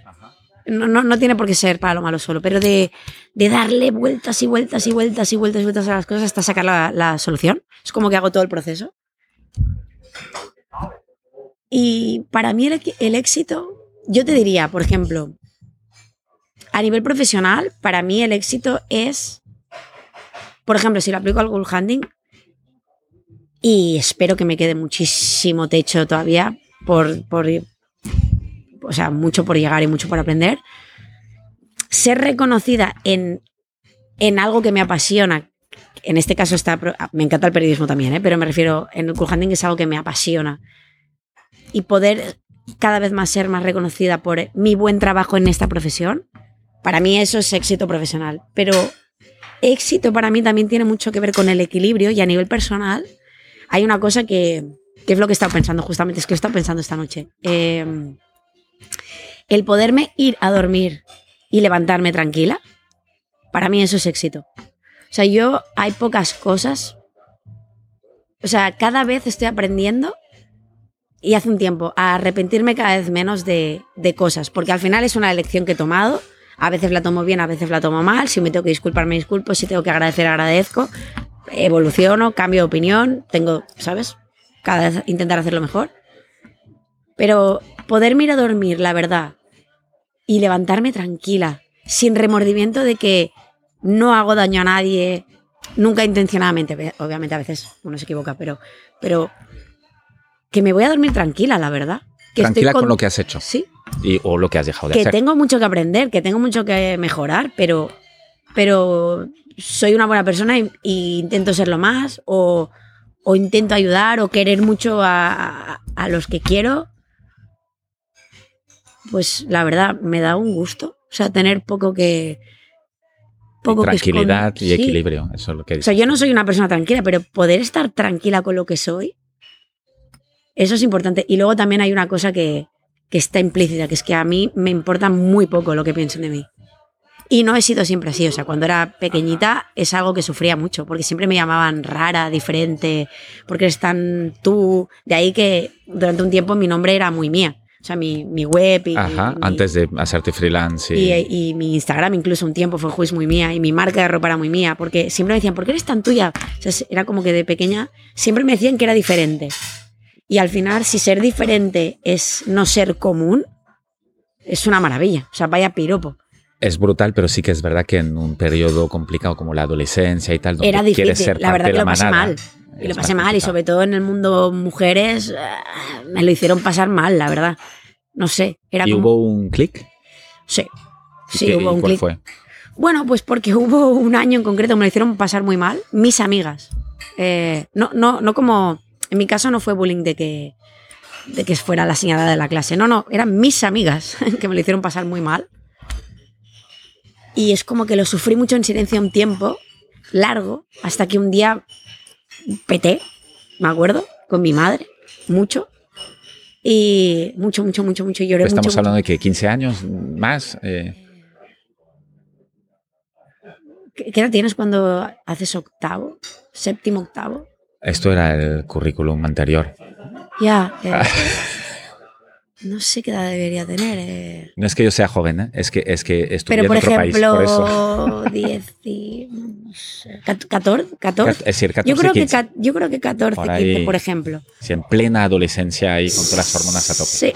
No, no, tiene por qué ser para lo malo solo, pero de, darle vueltas y vueltas y vueltas y vueltas y vueltas a las cosas hasta sacar la, solución. Es como que hago todo el proceso. Y para mí el, éxito, yo te diría, por ejemplo, a nivel profesional, para mí el éxito es, por ejemplo, si lo aplico al goal hunting, y espero que me quede muchísimo techo todavía por, por, o sea, mucho por llegar y mucho por aprender. Ser reconocida en, en algo que me apasiona, en este caso está, me encanta el periodismo también, ¿eh? pero me refiero, en el cool es algo que me apasiona. Y poder cada vez más ser más reconocida por mi buen trabajo en esta profesión, para mí eso es éxito profesional. Pero éxito para mí también tiene mucho que ver con el equilibrio y a nivel personal hay una cosa que, que es lo que he estado pensando justamente, es que he estado pensando esta noche. Eh, el poderme ir a dormir y levantarme tranquila, para mí eso es éxito. O sea, yo hay pocas cosas. O sea, cada vez estoy aprendiendo y hace un tiempo a arrepentirme cada vez menos de, cosas, porque al final es una elección que he tomado. A veces la tomo bien, a veces la tomo mal. Si me tengo que disculpar, me disculpo. Si tengo que agradecer, agradezco. Evoluciono, cambio de opinión. Tengo, ¿sabes? Cada vez intentar hacerlo mejor. Pero poderme ir a dormir, la verdad, y levantarme tranquila, sin remordimiento de que no hago daño a nadie, nunca intencionadamente, obviamente a veces uno se equivoca, pero, pero que me voy a dormir tranquila, la verdad. Que tranquila con, lo que has hecho. Sí. Y, o lo que has dejado de que hacer. Que tengo mucho que aprender, que tengo mucho que mejorar, pero, pero soy una buena persona e intento serlo más, o, o, intento ayudar, o querer mucho a, a los que quiero. Pues la verdad, me da un gusto. O sea, tener poco que, poco tranquilidad y equilibrio, eso es lo que. O sea, yo no soy una persona tranquila, pero poder estar tranquila con lo que soy, eso es importante. Y luego también hay una cosa que, que está implícita, que es que a mí me importa muy poco lo que piensen de mí. Y no he sido siempre así, o sea, cuando era pequeñita es algo que sufría mucho, porque siempre me llamaban rara, diferente, porque eres tan tú. De ahí que durante un tiempo mi nombre era muy mía. O sea, mi, mi web y... Ajá, antes de hacerte freelance. Y... Y, mi Instagram incluso un tiempo fue juez muy mía y mi marca de ropa era muy mía, porque siempre me decían, ¿por qué eres tan tuya? O sea, era como que de pequeña siempre me decían que era diferente. Y al final, si ser diferente es no ser común, es una maravilla. O sea, vaya piropo. Es brutal, pero sí que es verdad que en un periodo complicado como la adolescencia y tal, donde era difícil. quieres ser la verdad que lo pasé mal. Y lo pasé mal, y sobre todo en el mundo mujeres, eh, me lo hicieron pasar mal, la verdad. No sé, era ¿Y como... hubo un clic? Sí, ¿Y sí, qué- hubo y un cuál clic. fue? Bueno, pues porque hubo un año en concreto, me lo hicieron pasar muy mal, mis amigas. Eh, no, no, no como... En mi caso no fue bullying de que, de que fuera la señalada de la clase, no, no, eran mis amigas que me lo hicieron pasar muy mal. Y es como que lo sufrí mucho en silencio un tiempo largo, hasta que un día peté, me acuerdo, con mi madre, mucho. Y mucho, mucho, mucho, mucho. Lloré Estamos mucho, hablando de que 15 años más. eh, ¿Qué, edad tienes cuando haces octavo? Séptimo, octavo. esto era el currículum anterior. Ya. no sé qué edad debería tener. eh. No es que yo sea joven, ¿eh? es que, es que Pero, en por otro país, por ejemplo, 10 y... no sé, cat- 14, 14. Es decir, 14, Yo creo, que, 15. ca- yo creo que 14, Por 15, ahí. por ejemplo. Sí, en plena adolescencia ahí con todas las hormonas a tope. Sí.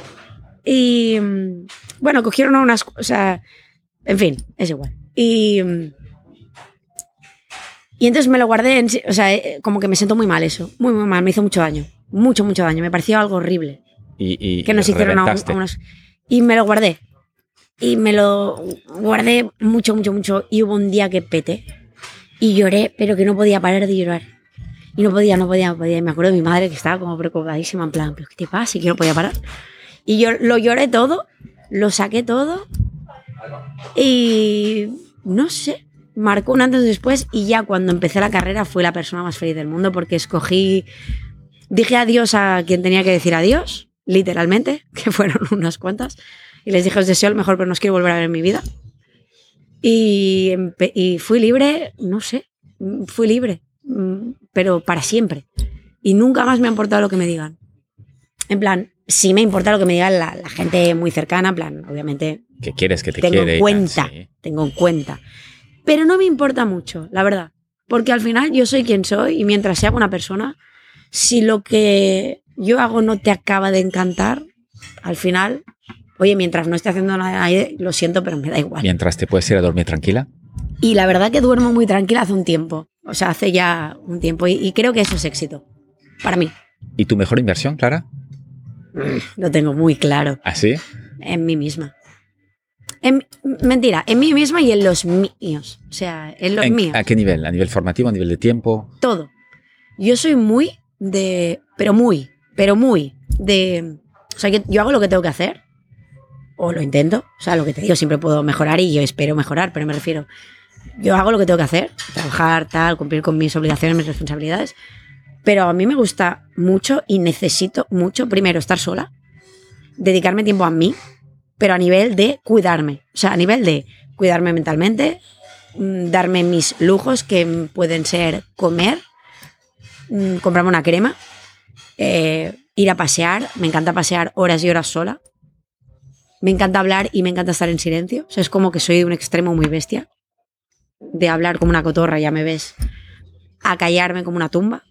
Y mm, bueno, cogieron a unas. O sea, en fin, es igual. Y. mm, Y entonces me lo guardé, en, o sea, eh, como que me siento muy mal eso, muy, muy mal, me hizo mucho daño, mucho, mucho daño, me pareció algo horrible Y, y que nos hicieron a, un- a unos... Y me lo guardé, y me lo guardé mucho, mucho, mucho, y hubo un día que pete, y lloré, pero que no podía parar de llorar. Y no podía, no podía, no podía. Y me acuerdo de mi madre que estaba como preocupadísima, en plan, ¿pero qué te pasa? Y que no podía parar. Y yo lo lloré todo, lo saqué todo, y no sé, marcó un antes y después, y ya cuando empecé la carrera fui la persona más feliz del mundo porque escogí, dije adiós a quien tenía que decir adiós, literalmente, que fueron unas cuantas, y les dije os deseo el mejor, pero no os quiero volver a ver en mi vida. Y, fui libre, no sé, fui libre, mm, pero para siempre. Y nunca más me ha importado lo que me digan. En plan, sí me importa lo que me digan la, la gente muy cercana, en plan, obviamente que quieres que te tengo quiere. en cuenta, sí. tengo en cuenta. Pero no me importa mucho, la verdad. Porque al final yo soy quien soy y mientras sea buena persona, si lo que yo hago no te acaba de encantar, al final, oye, mientras no esté haciendo nada, lo siento, pero me da igual. Mientras te puedes ir a dormir tranquila. Y la verdad que duermo muy tranquila hace un tiempo. O sea, hace ya un tiempo. Y, y creo que eso es éxito. Para mí. ¿Y tu mejor inversión, Clara? Lo tengo muy claro. ¿Así? En mí misma. En- mentira, en mí misma y en los míos. O sea, en los ¿En- míos. ¿A qué nivel? ¿A nivel formativo? ¿A nivel de tiempo? todo. Yo soy muy de. Pero muy, pero muy de. O sea, yo, yo hago lo que tengo que hacer. O lo intento. O sea, lo que te digo, siempre puedo mejorar y yo espero mejorar, pero me refiero. Yo hago lo que tengo que hacer. Trabajar, tal, cumplir con mis obligaciones, mis responsabilidades. Pero a mí me gusta mucho y necesito mucho, primero, estar sola. Dedicarme tiempo a mí. Pero a nivel de cuidarme. O sea, a nivel de cuidarme mentalmente. mm, Darme mis lujos que pueden ser comer, mm, comprarme una crema, eh, ir a pasear. Me encanta pasear horas y horas sola. Me encanta hablar y me encanta estar en silencio. O sea, es como que soy de un extremo muy bestia. De hablar como una cotorra, ya me ves. A callarme como una tumba.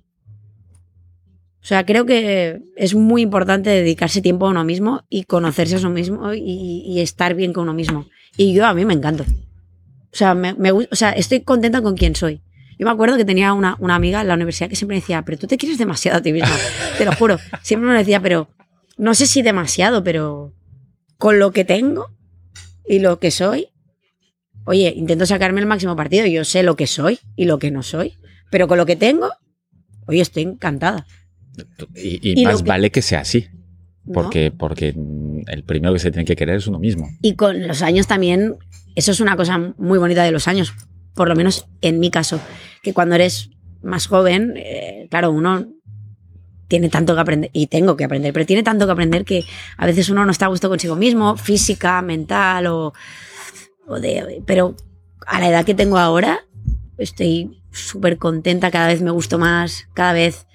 O sea, creo que es muy importante dedicarse tiempo a uno mismo y conocerse a uno mismo y, estar bien con uno mismo. Y yo a mí me encanto. O sea, me, me o sea, estoy contenta con quien soy. Yo me acuerdo que tenía una, una amiga en la universidad que siempre me decía, pero tú te quieres demasiado a ti misma. te lo juro. Siempre me decía, pero no sé si demasiado, pero con lo que tengo y lo que soy, oye, intento sacarme el máximo partido. Yo sé lo que soy y lo que no soy, pero con lo que tengo, oye, estoy encantada. Y, y Y más que- vale que sea así, ¿no? porque, porque mm, el primero que se tiene que querer es uno mismo. Y con los años también, eso es una cosa muy bonita de los años, por lo menos en mi caso, que cuando eres más joven, eh, claro, uno tiene tanto que aprender, y tengo que aprender, pero tiene tanto que aprender que a veces uno no está a gusto consigo mismo, física, mental, o, o de... Pero a la edad que tengo ahora, estoy súper contenta, cada vez me gusto más, cada vez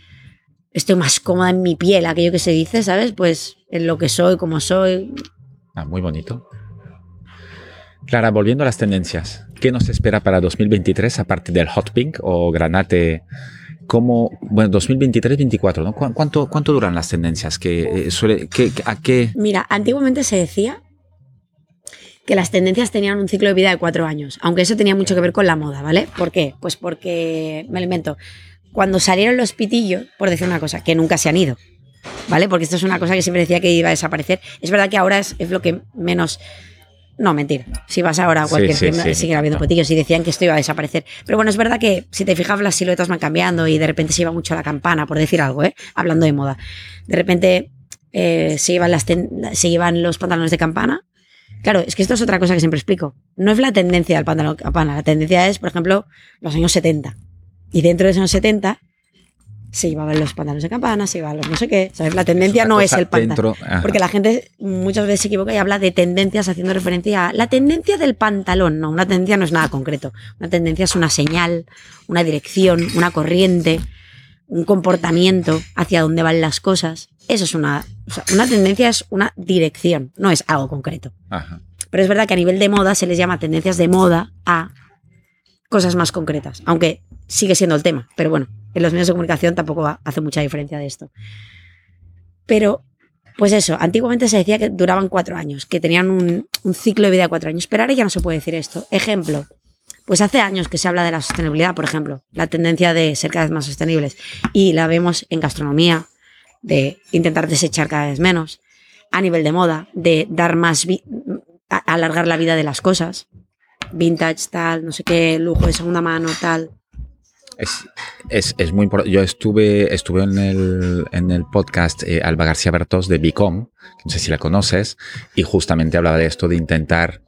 estoy más cómoda en mi piel, aquello que se dice, ¿sabes? Pues en lo que soy, como soy, Ah, muy bonito. Clara, volviendo a las tendencias, ¿qué nos espera para 2023 aparte del hot pink o granate? ¿Cómo, bueno, 2023-24, ¿no? ¿Cu- ¿Cuánto, ¿Cuánto duran las tendencias? ¿Qué, eh, suele, qué- ¿A qué? Mira, antiguamente se decía que las tendencias tenían un ciclo de vida de cuatro años, aunque eso tenía mucho que ver con la moda, ¿vale? ¿Por qué? Pues porque, me lo invento, cuando salieron los pitillos, por decir una cosa, que nunca se han ido, ¿vale? Porque esto es una cosa que siempre decía que iba a desaparecer. Es verdad que ahora es, es lo que menos... No, mentira. Si vas ahora a Sí, cualquier sí, sí, siguen habiendo claro. pitillos y decían que esto iba a desaparecer. Pero bueno, es verdad que si te fijas, las siluetas van cambiando y de repente se iba mucho la campana, por decir algo, ¿eh? Hablando de moda. De repente eh, se, llevan las se llevan los pantalones de campana. Claro, es que esto es otra cosa que siempre explico. No es la tendencia del pantalón de campana. La tendencia es, por ejemplo, los años 70. Y dentro de esos años 70 se llevaban los pantalones de campana, se llevaban los no sé qué. ¿sabes? La tendencia no es el pantalón. Porque la gente muchas veces se equivoca y habla de tendencias haciendo referencia a la tendencia del pantalón. No, una tendencia no es nada concreto. Una tendencia es una señal, una dirección, una corriente, un comportamiento hacia dónde van las cosas. Eso es una. o sea, una tendencia es una dirección, no es algo concreto. Ajá. Pero es verdad que a nivel de moda se les llama tendencias de moda a cosas más concretas, aunque sigue siendo el tema. Pero bueno, en los medios de comunicación tampoco hace mucha diferencia de esto. Pero, pues eso, antiguamente se decía que duraban cuatro años, que tenían un, ciclo de vida de cuatro años, pero ahora ya no se puede decir esto. Ejemplo, pues hace años que se habla de la sostenibilidad, por ejemplo, la tendencia de ser cada vez más sostenibles, y la vemos en gastronomía, de intentar desechar cada vez menos, a nivel de moda, de dar más, alargar la vida de las cosas, vintage, tal, no sé qué, lujo de segunda mano, tal. Es, es, es muy importante. Yo estuve, estuve en, el, en el podcast eh, Alba García Bertos de Bicom, no sé si la conoces, y justamente hablaba de esto, de intentar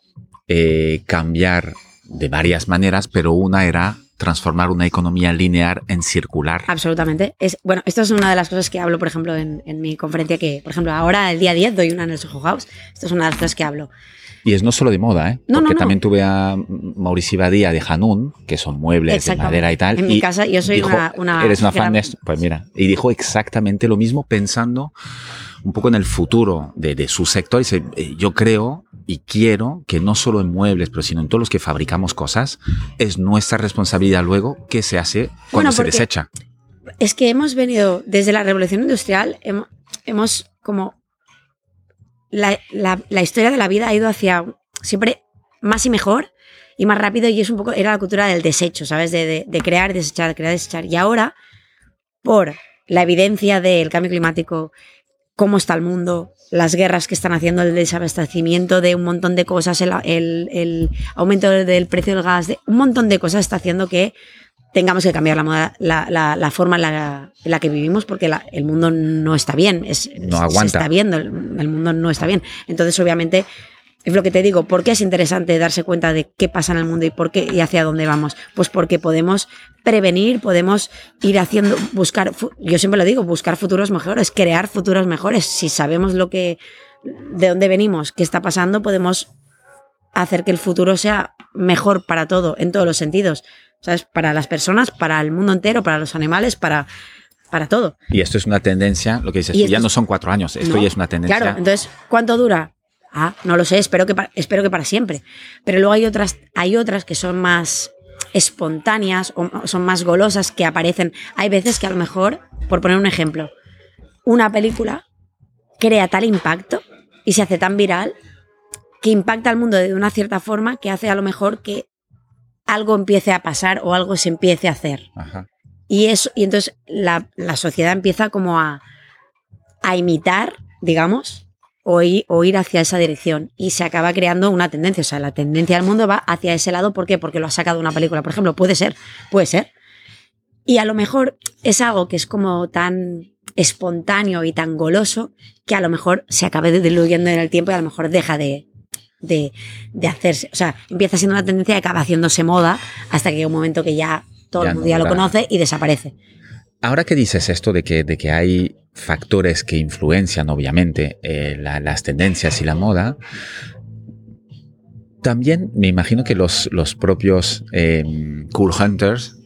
eh, cambiar de varias maneras, pero una era transformar una economía lineal en circular. Absolutamente. Es, bueno, esto es una de las cosas que hablo, por ejemplo, en, en mi conferencia, que, por ejemplo, ahora el día 10 doy una en el Soho House. Esto es una de las cosas que hablo. Y es no solo de moda, ¿eh? No, no, Porque no. también tuve a Mauricio Badía de Hanun, que son muebles de madera y tal. En y mi casa, yo soy dijo, una- una Eres una fan gran- de esto. Pues mira, y dijo exactamente lo mismo pensando un poco en el futuro de, de su sector. Dice, eh, yo creo y quiero que no solo en muebles, pero sino en todos los que fabricamos cosas, es nuestra responsabilidad luego que se hace cuando Bueno, se desecha. Es que hemos venido, desde la revolución industrial, hemo- hemos, como. La, la- historia de la vida ha ido hacia siempre más y mejor y más rápido, y es un poco. Era la cultura del desecho, ¿sabes? De, de- de crear, desechar, crear, desechar. Y ahora, por la evidencia del cambio climático, cómo está el mundo, las guerras que están haciendo, el desabastecimiento de un montón de cosas, el, el- el aumento del precio del gas, de, un montón de cosas está haciendo que tengamos que cambiar la, moda- la, la- la forma en la, en la que vivimos porque el mundo no está bien. Es, No aguanta. Se está viendo, el, el mundo no está bien. Entonces, obviamente, es lo que te digo, ¿por qué es interesante darse cuenta de qué pasa en el mundo y por qué y hacia dónde vamos? Pues porque podemos prevenir, podemos ir haciendo, buscar, yo siempre lo digo, buscar futuros mejores, crear futuros mejores. Si sabemos lo que, de dónde venimos, qué está pasando, podemos hacer que el futuro sea mejor para todo, en todos los sentidos. ¿Sabes? Para las personas, para el mundo entero, para los animales, para, para todo. Y esto es una tendencia, lo que dices, Y tú, esto ya es- no son cuatro años, esto ¿no? ya es una tendencia. Claro, entonces, ¿cuánto dura? Ah, no lo sé, espero que, pa- espero que para siempre. Pero luego hay otras, hay otras que son más espontáneas o son más golosas que aparecen. Hay veces que a lo mejor, por poner un ejemplo, una película crea tal impacto y se hace tan viral que impacta al mundo de una cierta forma que hace a lo mejor que algo empiece a pasar o algo se empiece a hacer. Y, eso, y entonces la, sociedad empieza como a, a imitar, digamos, o ir, o ir, hacia esa dirección. Y se acaba creando una tendencia. O sea, la tendencia del mundo va hacia ese lado. ¿Por qué? Porque lo ha sacado una película. Por ejemplo, puede ser, puede ser. Y a lo mejor es algo que es como tan espontáneo y tan goloso que a lo mejor se acabe diluyendo en el tiempo y a lo mejor deja de, de, hacerse. O sea, empieza siendo una tendencia y acaba haciéndose moda hasta que llega un momento que ya todo el mundo ya lo conoce y desaparece. Ahora que dices esto de que, de que hay factores que influencian obviamente eh, las tendencias y la moda, también me imagino que los, los propios eh, cool hunters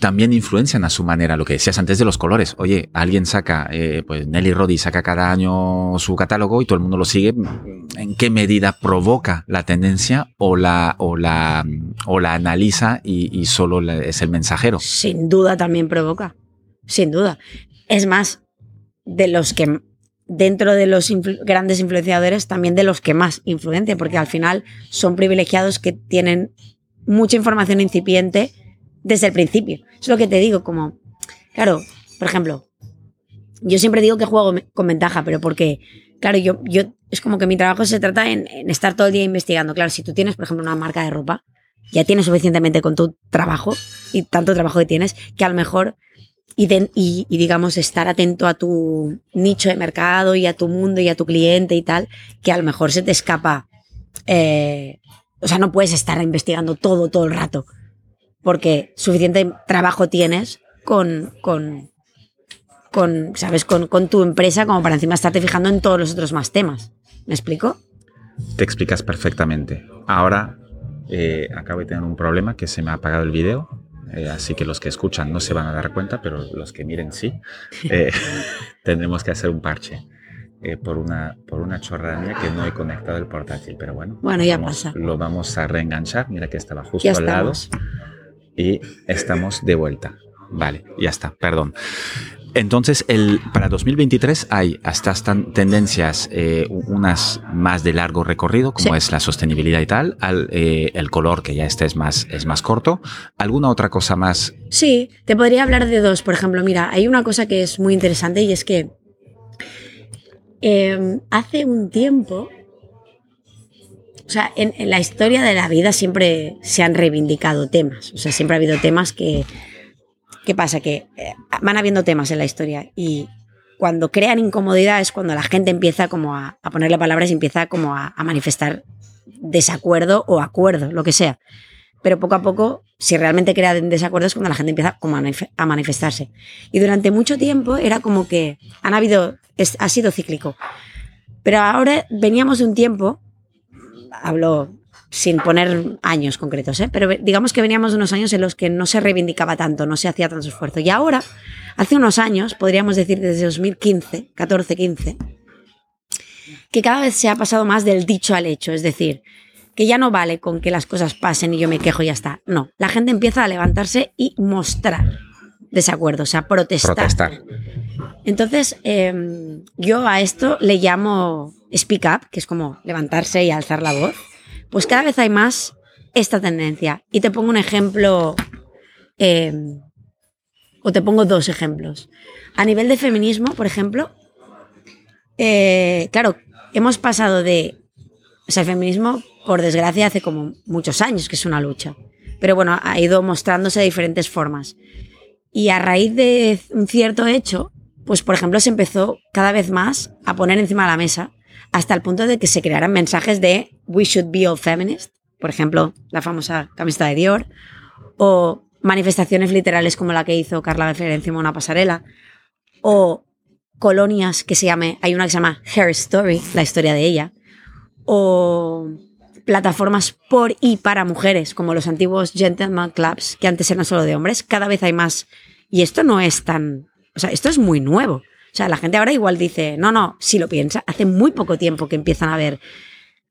también influencian a su manera lo que decías antes de los colores. Oye, alguien saca, eh, pues Nelly Roddy saca cada año su catálogo y todo el mundo lo sigue. ¿En qué medida provoca la tendencia o la, o la, o la analiza y, solo es el mensajero? Sin duda también provoca. Sin duda. Es más, de los que dentro de los grandes influenciadores, también de los que más influencian, porque al final son privilegiados que tienen mucha información incipiente desde el principio. Es lo que te digo, como, claro, por ejemplo, yo siempre digo que juego con ventaja, pero porque, claro, yo, yo es como que mi trabajo se trata en, estar todo el día investigando. Claro, si tú tienes, por ejemplo, una marca de ropa, ya tienes suficientemente con tu trabajo y tanto trabajo que tienes, que a lo mejor, y, y, digamos, estar atento a tu nicho de mercado y a tu mundo y a tu cliente y tal, que a lo mejor se te escapa. Eh, o sea, no puedes estar investigando todo, todo el rato porque suficiente trabajo tienes con, con, con ¿sabes? Con, con, tu empresa como para encima estarte fijando en todos los otros más temas. ¿Me explico? Te explicas perfectamente. Ahora eh, acabo de tener un problema que se me ha apagado el vídeo. Eh, así que los que escuchan no se van a dar cuenta, pero los que miren sí. Eh, tendremos que hacer un parche. por, una, por una chorrada que no he conectado el portátil. Pero bueno, bueno ya pasa. Lo vamos a reenganchar. Mira que estaba justo al lado y estamos de vuelta. Vale, ya está, perdón. Entonces, el, para 2023 hay hasta tendencias, eh, unas más de largo recorrido, como es la sostenibilidad y tal, al, eh, el color, que ya este es más, es más corto. ¿Alguna otra cosa más? Sí, te podría hablar de dos. Por ejemplo, mira, hay una cosa que es muy interesante y es que eh, hace un tiempo o sea, en, la historia de la vida siempre se han reivindicado temas. O sea, siempre ha habido temas que. ¿Qué pasa? Que eh, van habiendo temas en la historia y cuando crean incomodidad es cuando la gente empieza como a, ponerle palabras y empieza como a, manifestar desacuerdo o acuerdo, lo que sea. Pero poco a poco, si realmente crean desacuerdo es cuando la gente empieza como a manifestarse. Y durante mucho tiempo era como que han habido, ha sido cíclico. Pero ahora veníamos de un tiempo hablo sin poner años concretos, ¿eh? pero digamos que veníamos de unos años en los que no se reivindicaba tanto, no se hacía tanto esfuerzo. Y ahora, hace unos años, podríamos decir desde 2015, 14, 15, que cada vez se ha pasado más del dicho al hecho, es decir, que ya no vale con que las cosas pasen y yo me quejo y ya está. No, la gente empieza a levantarse y mostrar desacuerdo, o sea, protestar. Protestar. Entonces, em, yo a esto le llamo speak up, que es como levantarse y alzar la voz. Pues cada vez hay más esta tendencia. Y te pongo un ejemplo, em, o te pongo dos ejemplos. A nivel de feminismo, por ejemplo, eh, claro, hemos pasado de, o sea, el feminismo, por desgracia, hace como muchos años que es una lucha. Pero bueno, ha ido mostrándose de diferentes formas. Y a raíz de un cierto hecho, pues por ejemplo se empezó cada vez más a poner encima de la mesa hasta el punto de que se crearan mensajes de We should be all feminist, por ejemplo, la famosa camiseta de Dior, o manifestaciones literales como la que hizo Carla Befer encima de una pasarela, o colonias que se llame, hay una que se llama Her Story, la historia de ella, o plataformas por y para mujeres, como los antiguos gentleman clubs, que antes eran solo de hombres, cada vez hay más. Y esto no es tan, o sea, esto es muy nuevo. O sea, la gente ahora igual dice, no, no, si lo piensa, hace muy poco tiempo que empiezan a haber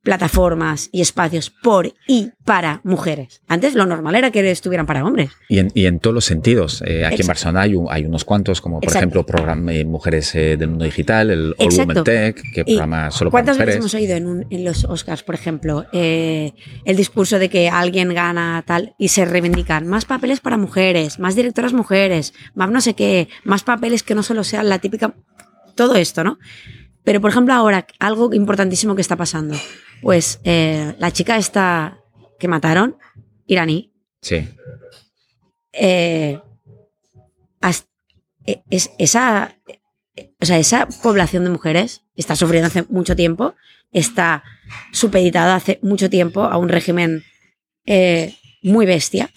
plataformas y espacios por y para mujeres. Antes lo normal era que estuvieran para hombres. Y en, y en todos los sentidos. Eh, aquí Exacto. en Barcelona hay, un- hay unos cuantos, como por Exacto. ejemplo programa, eh, Mujeres eh, del Mundo Digital, el All. Women Tech, que programa solo para ¿Cuántas veces mujeres. hemos oído en, un- en los Oscars, por ejemplo, el discurso de que alguien gana tal y se reivindican más papeles para mujeres, más directoras mujeres, más no sé qué, más papeles que no solo sean la típica. Todo esto, ¿no? Pero, por ejemplo, ahora, algo importantísimo que está pasando. Pues eh, la chica esta que mataron, iraní, Sí. eh, e- es, esa, o sea, esa población de mujeres está sufriendo hace mucho tiempo, está supeditada hace mucho tiempo a un régimen eh, muy bestia,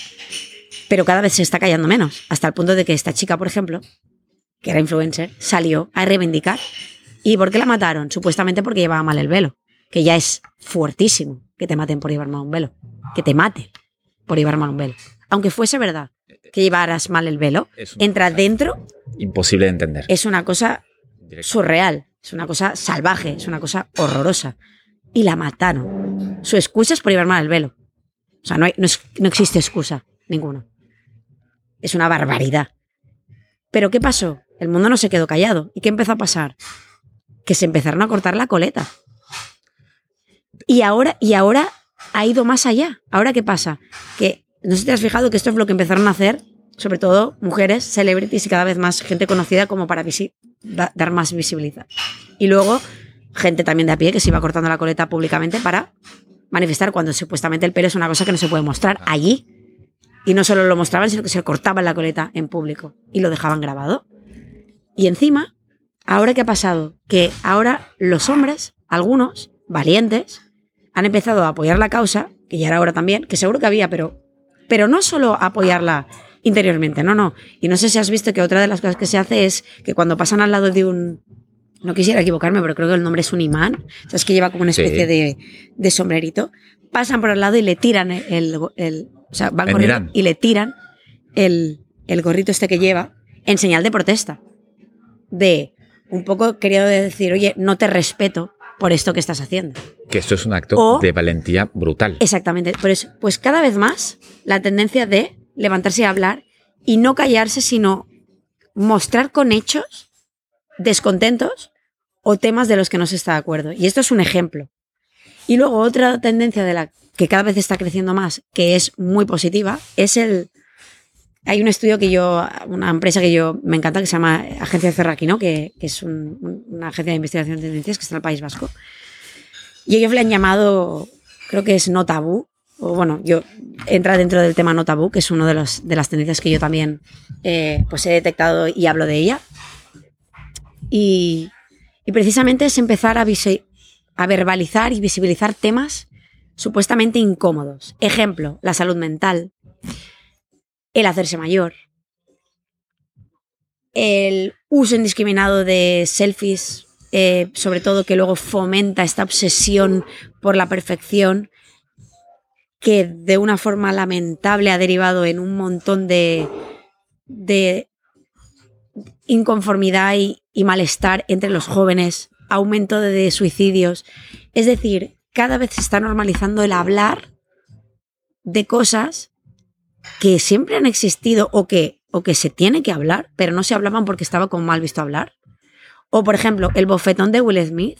pero cada vez se está callando menos, hasta el punto de que esta chica, por ejemplo, que era influencer, salió a reivindicar. ¿Y por qué la mataron? Supuestamente porque llevaba mal el velo, que ya es fuertísimo que te maten por llevar mal un velo, que te maten por llevar mal un velo. Aunque fuese verdad que llevaras mal el velo, Es una entra cosa dentro, Imposible de entender. es una cosa surreal, es una cosa salvaje, es una cosa horrorosa. Y la mataron. Su excusa es por llevar mal el velo. O sea, no, hay- no, es- no existe excusa ninguna. Es una barbaridad. Pero ¿qué pasó? El mundo no se quedó callado. ¿Y qué empezó a pasar? Que se empezaron a cortar la coleta. Y ahora, y ahora ha ido más allá. ¿Ahora qué pasa? Que no sé si te has fijado que esto es lo que empezaron a hacer, sobre todo mujeres, celebrities y cada vez más gente conocida como para dar más visibilidad. Y luego gente también de a pie que se iba cortando la coleta públicamente para manifestar cuando supuestamente el pelo es una cosa que no se puede mostrar allí. Y no solo lo mostraban, sino que se cortaban la coleta en público y lo dejaban grabado. Y encima, ¿ahora qué ha pasado? Que ahora los hombres, algunos, valientes, han empezado a apoyar la causa, que ya era hora también, que seguro que había, pero, pero no solo apoyarla interiormente, no, no. Y no sé si has visto que otra de las cosas que se hace es que cuando pasan al lado de un... No quisiera equivocarme, pero creo que el nombre es un imán. Es que lleva como una Sí. especie de, de sombrerito. Pasan por al lado y le tiran el... el- el- o sea, van En corriendo y le tiran el, el gorrito este que lleva en señal de protesta. De un poco querido decir, oye, no te respeto por esto que estás haciendo. Que esto es un acto O- de valentía brutal. Exactamente. Por eso, pues cada vez más la tendencia de levantarse y hablar y no callarse, sino mostrar con hechos descontentos o temas de los que no se está de acuerdo. Y esto es un ejemplo. Y luego otra tendencia de la que cada vez está creciendo más, que es muy positiva, es el... Hay un estudio que yo, una empresa que yo me encanta, que se llama Agencia Cerraquino, que, que es un- un- una agencia de investigación de tendencias que está en el País Vasco. Y ellos le han llamado, creo que es no tabú, o bueno, yo entra dentro del tema no tabú, que es una de, de las tendencias que yo también eh, pues he detectado y hablo de ella. Y, y precisamente es empezar a, a verbalizar y visibilizar temas supuestamente incómodos. Ejemplo, la salud mental, el hacerse mayor, el uso indiscriminado de selfies, eh, sobre todo que luego fomenta esta obsesión por la perfección que de una forma lamentable ha derivado en un montón de, de inconformidad y, malestar entre los jóvenes, aumento de suicidios. Es decir, cada vez se está normalizando el hablar de cosas que siempre han existido o que, o que se tiene que hablar, pero no se hablaban porque estaba como mal visto hablar. O, por ejemplo, el bofetón de Will Smith.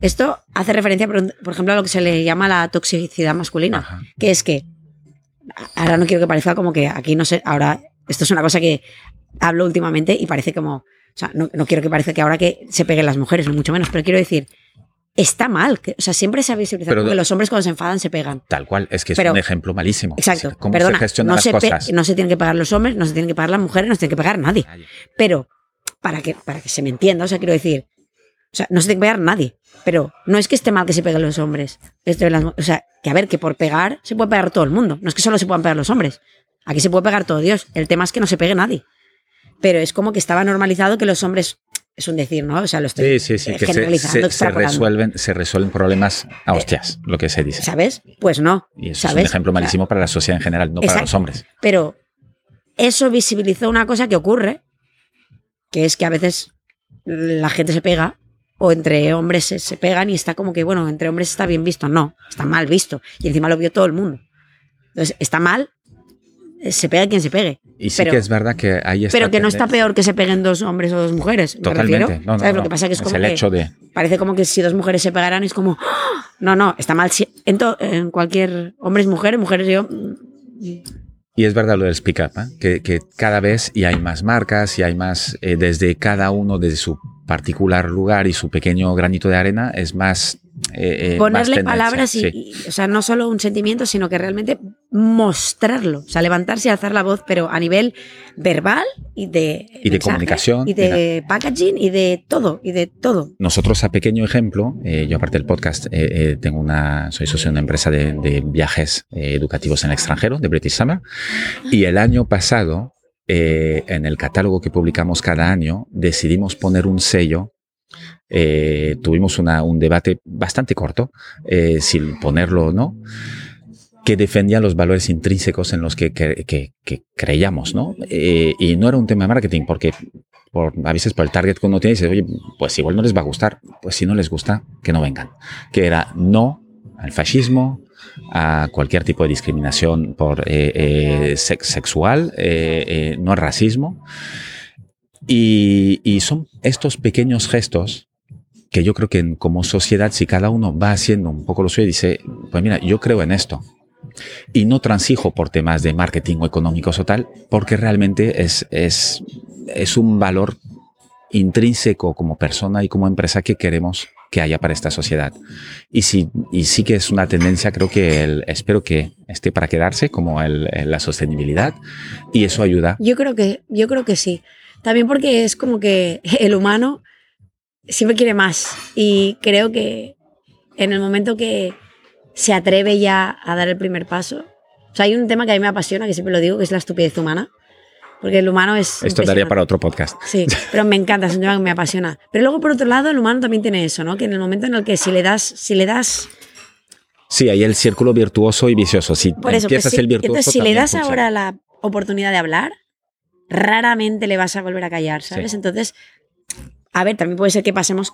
Esto hace referencia, por, por ejemplo, a lo que se le llama la toxicidad masculina, Ajá. que es que, ahora no quiero que parezca como que aquí no sé, ahora, esto es una cosa que hablo últimamente y parece como, o sea, no, no quiero que parezca que ahora que se peguen las mujeres, ni mucho menos, pero quiero decir, está mal, o sea, siempre se ha visibilizado Pero- que los hombres cuando se enfadan se pegan. Tal cual, es que es un ejemplo malísimo. Exacto, ¿Cómo perdona, se gestionan no, las se cosas? no se tienen que pagar los hombres, no se tienen que pagar las mujeres, no se tiene que pagar nadie. Pero, para que, para que se me entienda, o sea, quiero decir, o sea, no se tiene que pegar nadie. Pero no es que esté mal que se peguen los hombres. O sea, que a ver, que por pegar se puede pegar todo el mundo. No es que solo se puedan pegar los hombres. Aquí se puede pegar todo Dios. El tema es que no se pegue nadie. Pero es como que estaba normalizado que los hombres, es un decir, ¿no? O sea, lo estoy Sí, sí, sí, eh, que se, se- se resuelven, se resuelven problemas a hostias, lo que se dice. ¿Sabes? Pues no. Y eso es un ejemplo O sea, malísimo para la sociedad en general, no para los hombres. Pero eso visibilizó una cosa que ocurre, que es que a veces la gente se pega o entre hombres se, se pegan y está como que, bueno, entre hombres está bien visto. No, está mal visto. Y encima lo vio todo el mundo. Entonces, está mal, eh, se pega quien se pegue. Y sí Pero- que es verdad que hay esta Pero que no está peor que se peguen dos hombres o dos mujeres. me Totalmente. No, no, ¿Sabes? no. Lo que pasa que es como el que hecho de... parece como que si dos mujeres se pegaran es como, no, no, está mal. si- En, to- en cualquier hombres, mujeres, mujeres, yo. mm, Y es verdad lo del speak up, ¿eh? que, que cada vez y hay más marcas y hay más, eh, desde cada uno, desde su particular lugar y su pequeño granito de arena, es más... eh, eh, Ponerle palabras y, sí. y, o sea, no solo un sentimiento, sino que realmente mostrarlo. O sea, levantarse y alzar la voz, pero a nivel verbal y de. Y de comunicación, Y de packaging y de todo, y de todo. Nosotros, a pequeño ejemplo, eh, yo aparte del podcast, tengo una, soy socio de una empresa de, de viajes educativos en el extranjero, de British Summer, y el año pasado, en el catálogo que publicamos cada año, decidimos poner un sello. Eh, tuvimos una- un debate bastante corto, eh, ponerlo o no, que defendía los valores intrínsecos en los que, que- que- que creíamos, ¿no? Eh, y no era un tema de marketing, porque por, a veces por el target que uno tiene, dice, oye, pues igual no les va a gustar. Pues si no les gusta, que no vengan. Que era no al fascismo, a cualquier tipo de discriminación por eh, eh, sex- sexual, eh, eh, no al racismo. Y, y son estos pequeños gestos que yo creo que como sociedad, si cada uno va haciendo un poco lo suyo y dice, pues mira, yo creo en esto. Y no transijo por temas de marketing o económicos o tal, porque realmente es, es, es un valor intrínseco como persona y como empresa que queremos que haya para esta sociedad. Y sí, y sí que es una tendencia, creo que el- espero que esté para quedarse, como el- la sostenibilidad, y eso ayuda. Yo creo que, yo creo que sí. También porque es como que el humano siempre quiere más. Y creo que en el momento que se atreve ya a dar el primer paso. O sea, hay un tema que a mí me apasiona, que siempre lo digo, que es la estupidez humana. Porque el humano es. Esto daría para otro podcast. Sí, pero me encanta, es un tema que me apasiona. Pero luego, por otro lado, el humano también tiene eso, ¿no? Que en el momento en el que si le das, si le das Sí, hay el círculo virtuoso y vicioso. Si Por eso, empiezas pues sí, el virtuoso, entonces si le das funciona. ahora la oportunidad de hablar, raramente le vas a volver a callar, ¿sabes? Sí. Entonces, a ver, también puede ser que pasemos,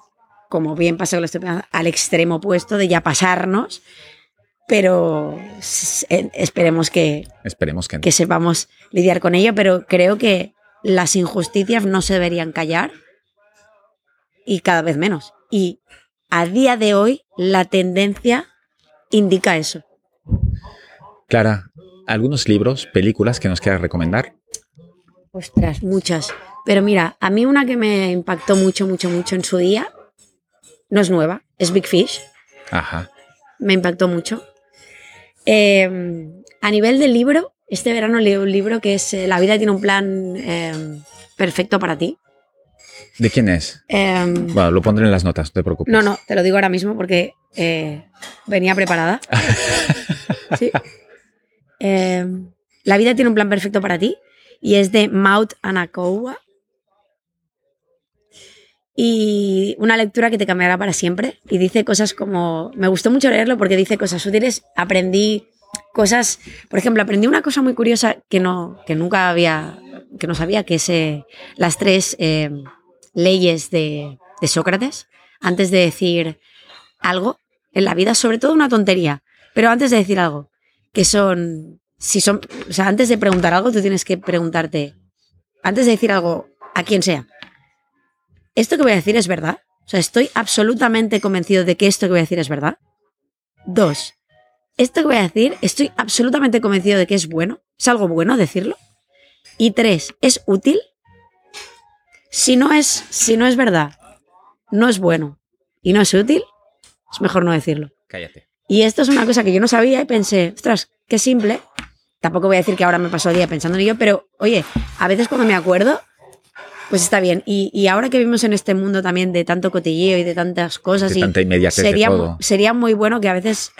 como bien pasa con estupidez, al extremo opuesto de ya pasarnos, pero esperemos que, Esperemos que no. que sepamos lidiar con ello, pero creo que las injusticias no se deberían callar y cada vez menos. Y a día de hoy la tendencia indica eso. Clara, algunos libros, películas que nos quieras recomendar. Ostras, muchas. Pero mira, a mí una que me impactó mucho, mucho, mucho en su día, no es nueva, es Big Fish. Ajá. Me impactó mucho. Eh, a nivel del libro, este verano leí un libro que es eh, La vida tiene un plan eh, perfecto para ti. ¿De quién es? Bueno, lo pondré en las notas, no te preocupes. no, no, te lo digo ahora mismo porque eh, venía preparada. Sí. La vida tiene un plan perfecto para ti y es de Maud Anakoua. Y una lectura que te cambiará para siempre. Y dice cosas como. Me gustó mucho leerlo porque dice cosas útiles. Aprendí cosas. Por ejemplo, aprendí una cosa muy curiosa que, no, que nunca había. que no sabía, que es eh, las tres eh, leyes de, de Sócrates. Antes de decir algo en la vida, sobre todo una tontería, pero antes de decir algo, que son, si son, o sea, antes de preguntar algo, tú tienes que preguntarte, antes de decir algo a quien sea, ¿esto que voy a decir es verdad? O sea, ¿estoy absolutamente convencido de que esto que voy a decir es verdad? Dos, ¿esto que voy a decir, estoy absolutamente convencido de que es bueno? ¿Es algo bueno decirlo? Y tres, ¿es útil? Si no es, si no es verdad, no es bueno y no es útil, es mejor no decirlo. Cállate. Y esto es una cosa que yo no sabía y pensé, ostras, qué simple. Tampoco voy a decir que ahora me paso el día pensando en ello, pero oye, a veces cuando me acuerdo, pues está bien. Y, y ahora que vivimos en este mundo también de tanto cotilleo y de tantas cosas, De y tanta inmediatez sería, de todo. sería muy bueno que a veces,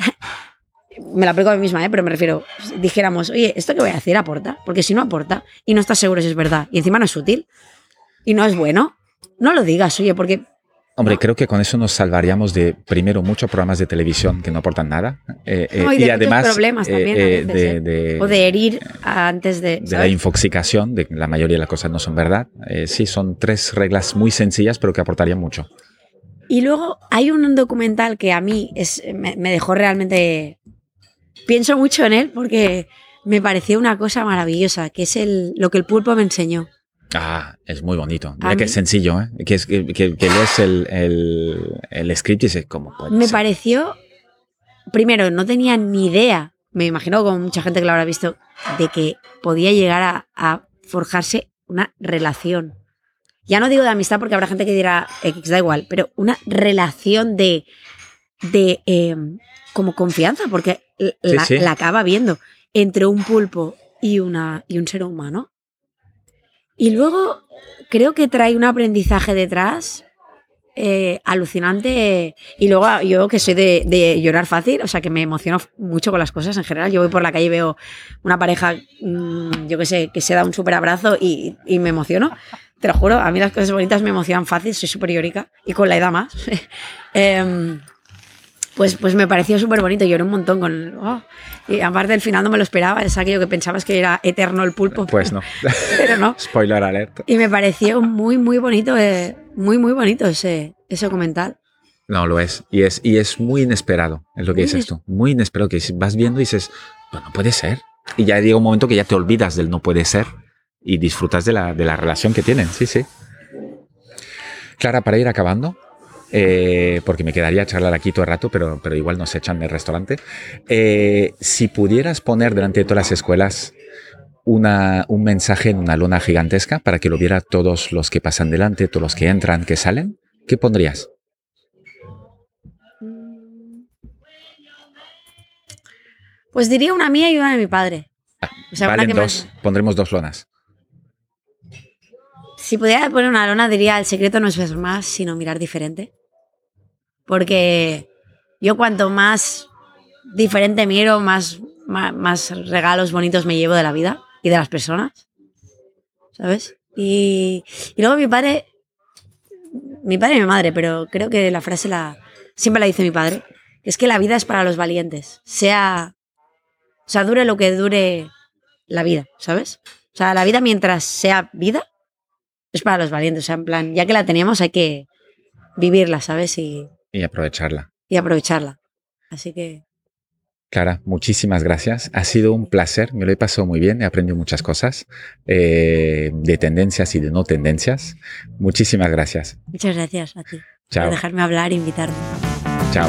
me la aplico a mí misma, ¿eh? pero me refiero, dijéramos, oye, ¿esto que voy a decir aporta? Porque si no aporta y no estás seguro si es verdad y encima no es útil y no es bueno, no lo digas, oye, porque Hombre, creo que con eso nos salvaríamos de, primero, muchos programas de televisión que no aportan nada. eh, eh, No, y de muchos además, problemas eh, también a eh, veces, de, ¿eh? de- o de herir antes de... de la infoxicación, de que la mayoría de las cosas no son verdad. Eh, sí, son tres reglas muy sencillas, pero que aportarían mucho. Y luego hay un documental que a mí es, me, me dejó realmente... Pienso mucho en él porque me pareció una cosa maravillosa, que es el, lo que el pulpo me enseñó. Ah, es muy bonito. Mira que es sencillo, ¿eh? Que, es, que, que- que lees el, el, el script y dices, ¿cómo puede Me ser? pareció, primero, no tenía ni idea, me imagino con mucha gente que lo habrá visto, de que podía llegar a, a forjarse una relación. Ya no digo de amistad porque habrá gente que dirá X, da igual, pero una relación de, de eh, como confianza, porque Sí, la, sí. la acaba viendo entre un pulpo y, una, y un ser humano. Y luego creo que trae un aprendizaje detrás eh, alucinante. Y luego ah, yo que soy de, llorar fácil, o sea que me emociono mucho con las cosas en general. Yo voy por la calle y veo una pareja, mm, yo que sé, que se da un súper abrazo y, me emociono. Te lo juro, a mí las cosas bonitas me emocionan fácil, soy súper y con la edad más. Em, pues, pues me pareció súper bonito, lloré un montón con... oh, y aparte el final no me lo esperaba, es aquello que pensabas que era eterno el pulpo. Pues no. Pero no. Spoiler alert. Y me pareció muy, muy bonito, eh, muy, muy bonito ese, ese documental. No, lo es. Y es, y es muy inesperado, es lo que dices tú. Muy inesperado, que vas viendo y dices, pues no puede ser. Y ya llega un momento que ya te olvidas del no puede ser y disfrutas de la, de la relación que tienen. Sí, sí. Clara, para ir acabando, eh, porque me quedaría a charlar aquí todo el rato, pero, pero igual nos echan del restaurante. Eh, si pudieras poner delante de todas las escuelas una, un mensaje en una lona gigantesca para que lo viera todos los que pasan delante, todos los que entran, que salen, ¿qué pondrías? Pues diría una mía y una de mi padre. O sea, una Valen me- dos, pondremos dos lonas. Si pudiera poner una lona, diría: el secreto no es ver más, sino mirar diferente. Porque yo, cuanto más diferente miro, más, más, regalos bonitos me llevo de la vida y de las personas. ¿Sabes? Y, y luego mi padre, mi padre y mi madre, pero creo que la frase la siempre la dice mi padre, es que la vida es para los valientes, sea, o sea, dure lo que dure la vida, ¿sabes? O sea, la vida mientras sea vida es para los valientes, o sea, en plan, ya que la tenemos hay que vivirla, ¿sabes? Y, Y aprovecharla. y aprovecharla. Así que Clara, muchísimas gracias. Ha sido un placer. Me lo he pasado muy bien. He aprendido muchas cosas eh, de tendencias y de no tendencias. Muchísimas gracias. muchas gracias a ti Chao. por dejarme hablar e invitarme. Chao.